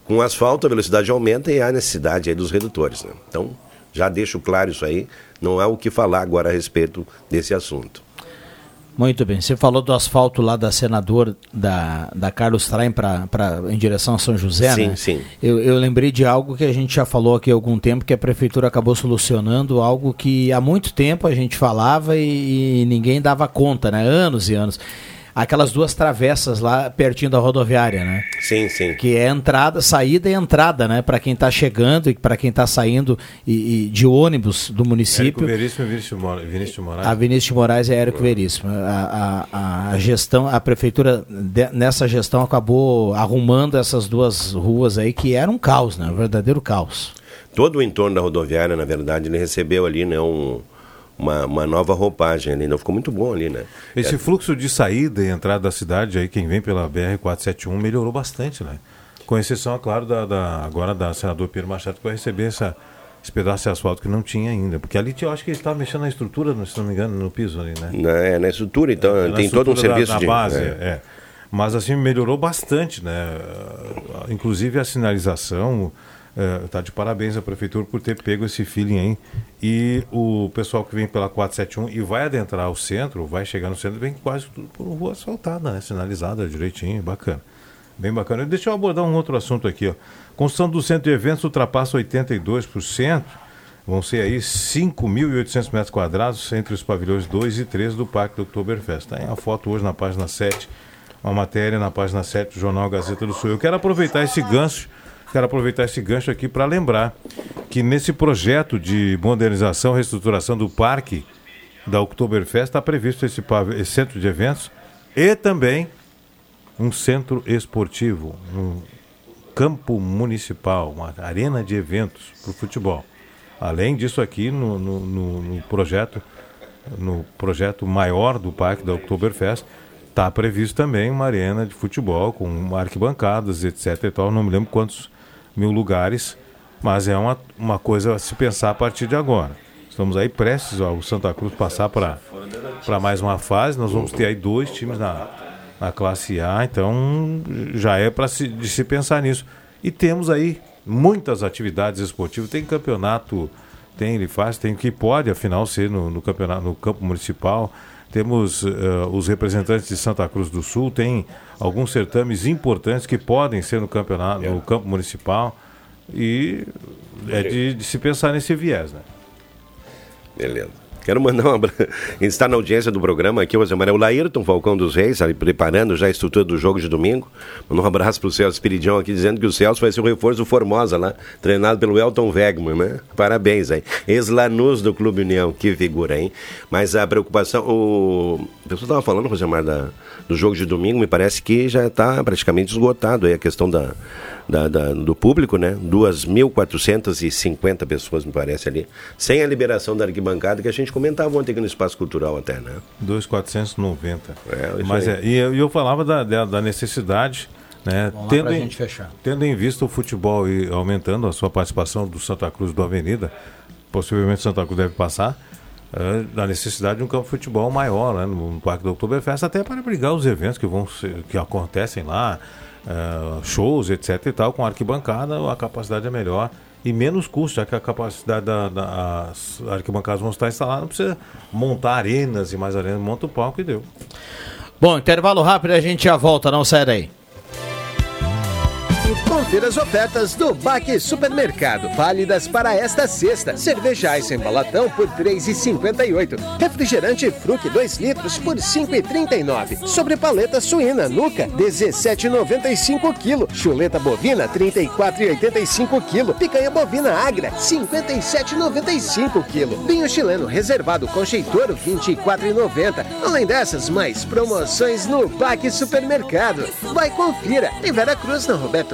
com asfalto a velocidade aumenta e há necessidade aí dos redutores, né? Então, já deixo claro isso aí, não há o que falar agora a respeito desse assunto. Muito bem. Você falou do asfalto lá da senador da, da Carlos Traem pra, pra, em direção a São José, Sim, né? sim. Eu, eu lembrei de algo que a gente já falou aqui há algum tempo, que a prefeitura acabou solucionando, algo que há muito tempo a gente falava e, e ninguém dava conta, né? Anos e anos. Aquelas duas travessas lá pertinho da rodoviária, né? Sim, sim. Que é entrada, saída e entrada, né? Para quem está chegando e para quem está saindo e, e de ônibus do Érico município. Veríssimo e Vinícius Mora- Vinícius Moraes. A Vinícius de Moraes é Érico Veríssimo. A, a, a gestão, a prefeitura de- nessa gestão acabou arrumando essas duas ruas aí que era um caos, né? Um verdadeiro caos. Todo o entorno da rodoviária, na verdade, ele recebeu ali, né, um, uma, uma nova roupagem ali, né? Ficou muito bom ali, né? Esse É, fluxo de saída e entrada da cidade, aí quem vem pela BR-471 melhorou bastante, né? Com exceção, é claro, da, da- agora da senador Pedro Machado, que vai receber essa, esse pedaço de asfalto que não tinha ainda. Porque ali eu acho que ele estava mexendo na estrutura, se não me engano, no piso ali, né? na, é, na estrutura, então, É, na tem todo um estrutura serviço da de... base, é. é. Mas assim, melhorou bastante, né? Inclusive a sinalização, está de parabéns à prefeitura por ter pego esse feeling aí. E o pessoal que vem pela 471 e vai adentrar o centro, vai chegar no centro, vem quase tudo por rua asfaltada, né? Sinalizada direitinho, bacana. Bem bacana. Deixa eu abordar um outro assunto aqui, ó. Construção do centro de eventos ultrapassa 82%. Vão ser aí 5.800 metros quadrados entre os pavilhões 2 e 3 do Parque do Oktoberfest. Tem a foto hoje na página 7, uma matéria na página 7 do Jornal Gazeta do Sul. Eu quero aproveitar esse gancho, quero aproveitar esse gancho aqui para lembrar que nesse projeto de modernização e reestruturação do parque da Oktoberfest está previsto esse, esse centro de eventos e também um centro esportivo, um campo municipal, uma arena de eventos para o futebol. Além disso aqui no, no- no- no projeto, no projeto maior do parque da Oktoberfest, está previsto também uma arena de futebol com arquibancadas, etc. E tal. Não me lembro quantos mil lugares, mas é uma, uma coisa a se pensar a partir de agora. Estamos aí prestes ao Santa Cruz passar para para mais uma fase. Nós vamos ter aí dois times na, na classe A, então já é para se, de se pensar nisso. E temos aí muitas atividades esportivas. Tem campeonato, tem ele faz, tem que pode afinal ser no, no campeonato, no campo municipal. Temos eh, os representantes de Santa Cruz do Sul, tem alguns certames importantes que podem ser no campeonato, no campo municipal. E é de, de se pensar nesse viés, né? Beleza. Quero mandar um abraço. Está (laughs) na audiência do programa aqui, o Zé o Laírton Falcão dos Reis, ali preparando já a estrutura do jogo de domingo. Manda um abraço para o Celso Espiridão aqui, dizendo que o Celso vai ser o reforço Formosa lá, treinado pelo Elton Wegman, né? Parabéns aí. Ex-Lanús do Clube União, que figura, hein? Mas a preocupação, o, o pessoal estava falando, Rosemar, da, do jogo de domingo, me parece que já está praticamente esgotado aí a questão da, da- da- do público, né? 2.450 pessoas, me parece ali, sem a liberação da arquibancada, que a gente comentava ontem aqui no Espaço Cultural até, né? 2,490. É, Mas aí. é, e eu, eu falava da, da, da necessidade, né? Tendo pra em, gente fechar. tendo em vista o futebol e aumentando a sua participação do Santa Cruz do Avenida, possivelmente Santa Cruz deve passar. eh, da necessidade de um campo de futebol maior né, no, no Parque do Oktoberfest, até para brigar os eventos que, vão ser- que acontecem lá, eh, shows, etc e tal, com arquibancada, a capacidade é melhor e menos custo, já que a capacidade da, da- as arquibancadas vão estar instaladas, não precisa montar arenas e mais arenas, monta o palco e deu. Bom, intervalo rápido a gente já volta, não sai daí. Confira as ofertas do Baque Supermercado, válidas para esta sexta. Cerveja Eissen Balatão por R$ 3,58. Refrigerante Fruc 2 litros por R$ 5,39. Sobre paleta suína Nuca, R$ 17,95 kg. Chuleta bovina, R$ 34,85 kg. Picanha bovina Agra, R$ 57,95 kg. Vinho chileno reservado Concheitoro, R$ 24,90. Além dessas, mais promoções no Baque Supermercado. Vai confira. Em Vera Cruz, na Roberto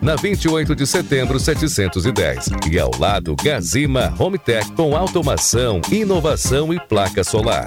Na 28 de setembro, 710. E ao lado, Gazima Home Tech com automação, inovação e placa solar.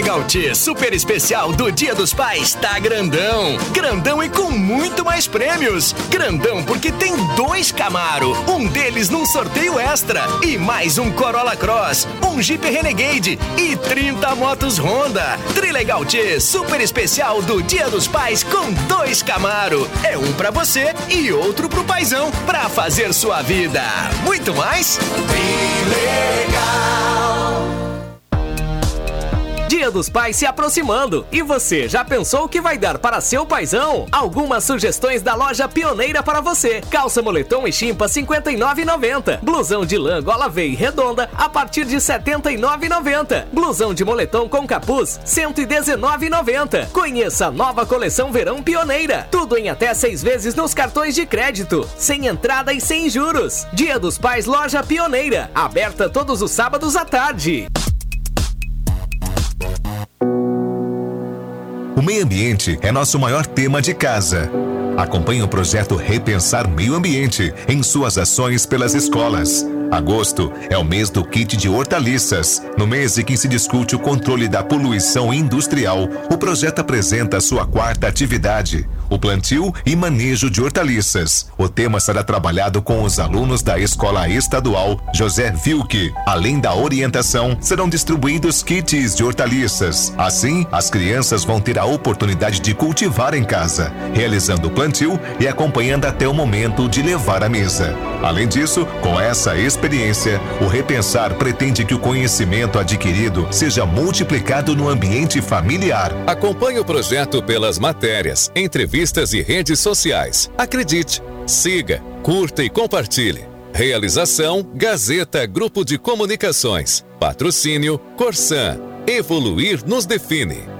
O Trilegal T Super Especial do Dia dos Pais tá grandão. Grandão e com muito mais prêmios. Grandão porque tem dois Camaro, um deles num sorteio extra e mais um Corolla Cross, um Jeep Renegade e 30 motos Honda. Trilegal T Super Especial do Dia dos Pais com dois Camaro. É um pra você e outro pro paizão pra fazer sua vida. Muito mais? Dia dos Pais se aproximando e você já pensou o que vai dar para seu paizão? Algumas sugestões da loja pioneira para você. Calça moletom e chimpa 59,90. Blusão de lã gola V redonda a partir de 79,90. Blusão de moletom com capuz 119,90. Conheça a nova coleção Verão Pioneira. Tudo em até seis vezes nos cartões de crédito, sem entrada e sem juros. Dia dos Pais Loja Pioneira, aberta todos os sábados à tarde. O meio ambiente é nosso maior tema de casa. Acompanhe o projeto Repensar Meio Ambiente em suas ações pelas escolas. Agosto é o mês do kit de hortaliças. No mês em que se discute o controle da poluição industrial, o projeto apresenta sua quarta atividade, o plantio e manejo de hortaliças. O tema será trabalhado com os alunos da Escola Estadual José Vilke. Além da orientação, serão distribuídos kits de hortaliças. Assim, as crianças vão ter a oportunidade de cultivar em casa, realizando o plantio e acompanhando até o momento de levar à mesa. Além disso, com essa experiência, o Repensar pretende que o conhecimento adquirido seja multiplicado no ambiente familiar. Acompanhe o projeto pelas matérias, entrevistas e redes sociais. Acredite, siga, curta e compartilhe. Realização Gazeta Grupo de Comunicações. Patrocínio Corsan. Evoluir nos define.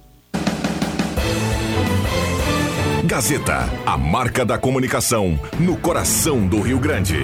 Gazeta, a marca da comunicação no coração do Rio Grande.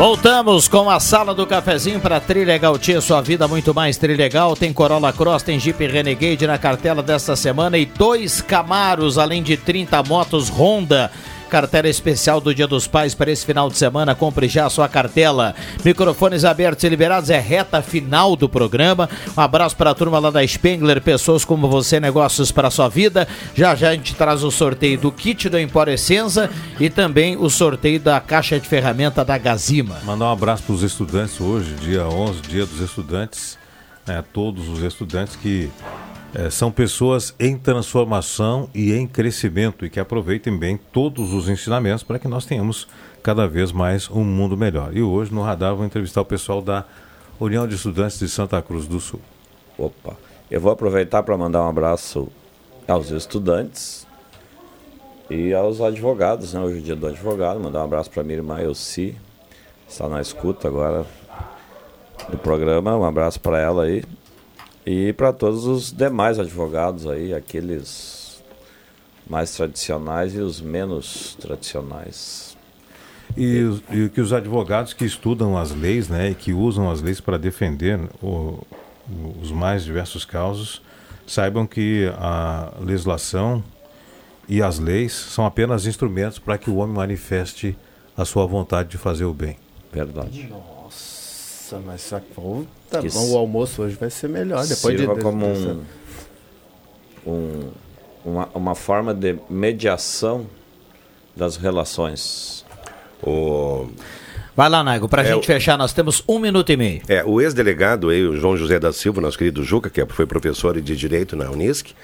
Voltamos com a sala do cafezinho para Trilegal Tia, sua vida muito mais Trilegal. Tem Corolla Cross, tem Jeep Renegade na cartela desta semana e dois Camaros, além de 30 motos Honda. Cartela especial do Dia dos Pais para esse final de semana. Compre já a sua cartela. Microfones abertos e liberados. É reta final do programa. Um abraço para a turma lá da Spengler. Pessoas como você, negócios para a sua vida. Já já a gente traz o sorteio do kit do Empório Essenza e também o sorteio da caixa de ferramenta da Gazima. Mandar um abraço para os estudantes hoje, dia 11, dia dos estudantes. Né, todos os estudantes que eh, são pessoas em transformação e em crescimento e que aproveitem bem todos os ensinamentos para que nós tenhamos cada vez mais um mundo melhor. E hoje no radar vou entrevistar o pessoal da União de Estudantes de Santa Cruz do Sul. Opa, eu vou aproveitar para mandar um abraço aos estudantes e aos advogados, né? Hoje é o dia do advogado, mandar um abraço para minha irmã Elci, está na escuta agora do programa, um abraço para ela aí. E para todos os demais advogados aí, aqueles mais tradicionais e os menos tradicionais. E, e que os advogados que estudam as leis, né, e que usam as leis para defender o- os mais diversos causos, saibam que a legislação e as leis são apenas instrumentos para que o homem manifeste a sua vontade de fazer o bem. Verdade. Nossa, mas vou- tá Que bom, o almoço hoje vai ser melhor. Depois Sirva de, como dessa- um, um- uma, uma forma de mediação das relações. O... Vai lá, Naigo, para a É, gente fechar, nós temos um minuto e meio. É, o ex-delegado o João José da Silva, nosso querido Juca, que foi professor de Direito na Unisc,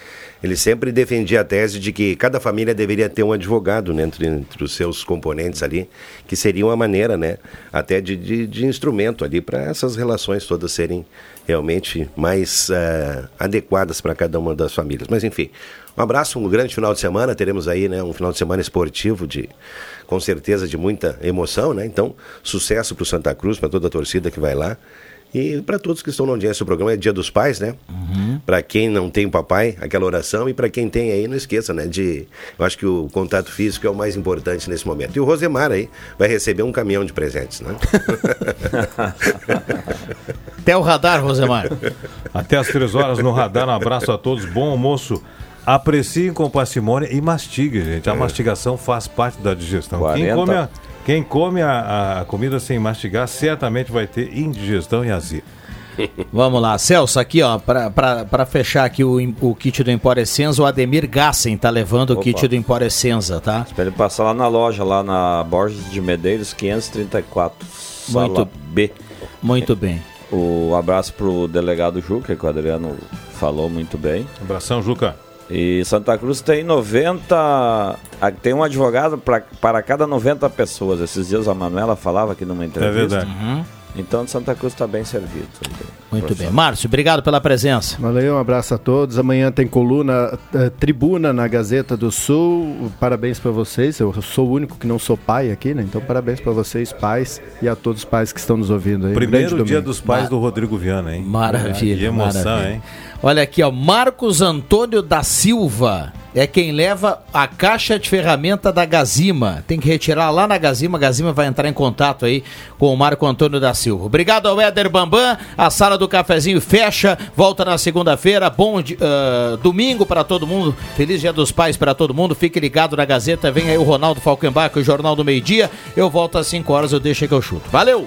ele sempre defendia a tese de que cada família deveria ter um advogado né, entre, entre os seus componentes ali, que seria uma maneira, né, até de, de, de instrumento ali para essas relações todas serem realmente mais eh, adequadas para cada uma das famílias. Mas enfim, um abraço, um grande final de semana. Teremos aí né, um final de semana esportivo de, com certeza, de muita emoção, né? Então, sucesso para o Santa Cruz, para toda a torcida que vai lá. E para todos que estão na audiência do programa, é Dia dos Pais, né? Para quem não tem papai, aquela oração. E para quem tem aí, não esqueça, né? De, eu acho que o contato físico é o mais importante nesse momento. E o Rosemar aí vai receber um caminhão de presentes, né? (laughs) Até o radar, Rosemar. Até às três horas no radar. Um abraço a todos. Bom almoço. Apreciem com parcimônia e mastiguem, gente. A mastigação faz parte da digestão. Quem 40. come, a, quem come a, a comida sem mastigar certamente vai ter indigestão e azia. (laughs) Vamos lá, Celso, aqui ó, para fechar aqui o, o kit do Empório Essenza, o Ademir Gassen tá levando o Opa. kit do Empório Essenza, tá? Pra ele passar lá na loja, lá na Borges de Medeiros, 534, sala Muito- B. Muito bem. O abraço pro delegado Juca, que o Adriano falou muito bem. Abração, Juca. E Santa Cruz tem 90. ah, Tem um advogado pra, para cada 90 pessoas. Esses dias a Manuela falava aqui numa entrevista. verdade. Uhum. Então Santa Cruz está bem servido. Muito bem. Márcio, obrigado pela presença. Valeu, um abraço a todos. Amanhã tem coluna, eh, tribuna na Gazeta do Sul. Parabéns para vocês. Eu sou o único que não sou pai aqui, né? Então, parabéns para vocês, pais, e a todos os pais que estão nos ouvindo aí. Primeiro Grande dia domingo. dos pais do Rodrigo Viana, hein? Maravilha. Que emoção, maravilha. hein? Olha aqui, ó, Marcos Antônio da Silva é quem leva a caixa de ferramenta da Gazima. Tem que retirar lá na Gazima. A Gazima vai entrar em contato aí com o Marco Antônio da Silva. Obrigado ao Éder Bambam. A sala do cafezinho fecha. Volta na segunda-feira. Bom ah, domingo para todo mundo. Feliz Dia dos Pais para todo mundo. Fique ligado na Gazeta. Vem aí o Ronaldo Falkenbach, o Jornal do Meio Dia. Eu volto às 5 horas. Eu deixo que eu chuto. Valeu!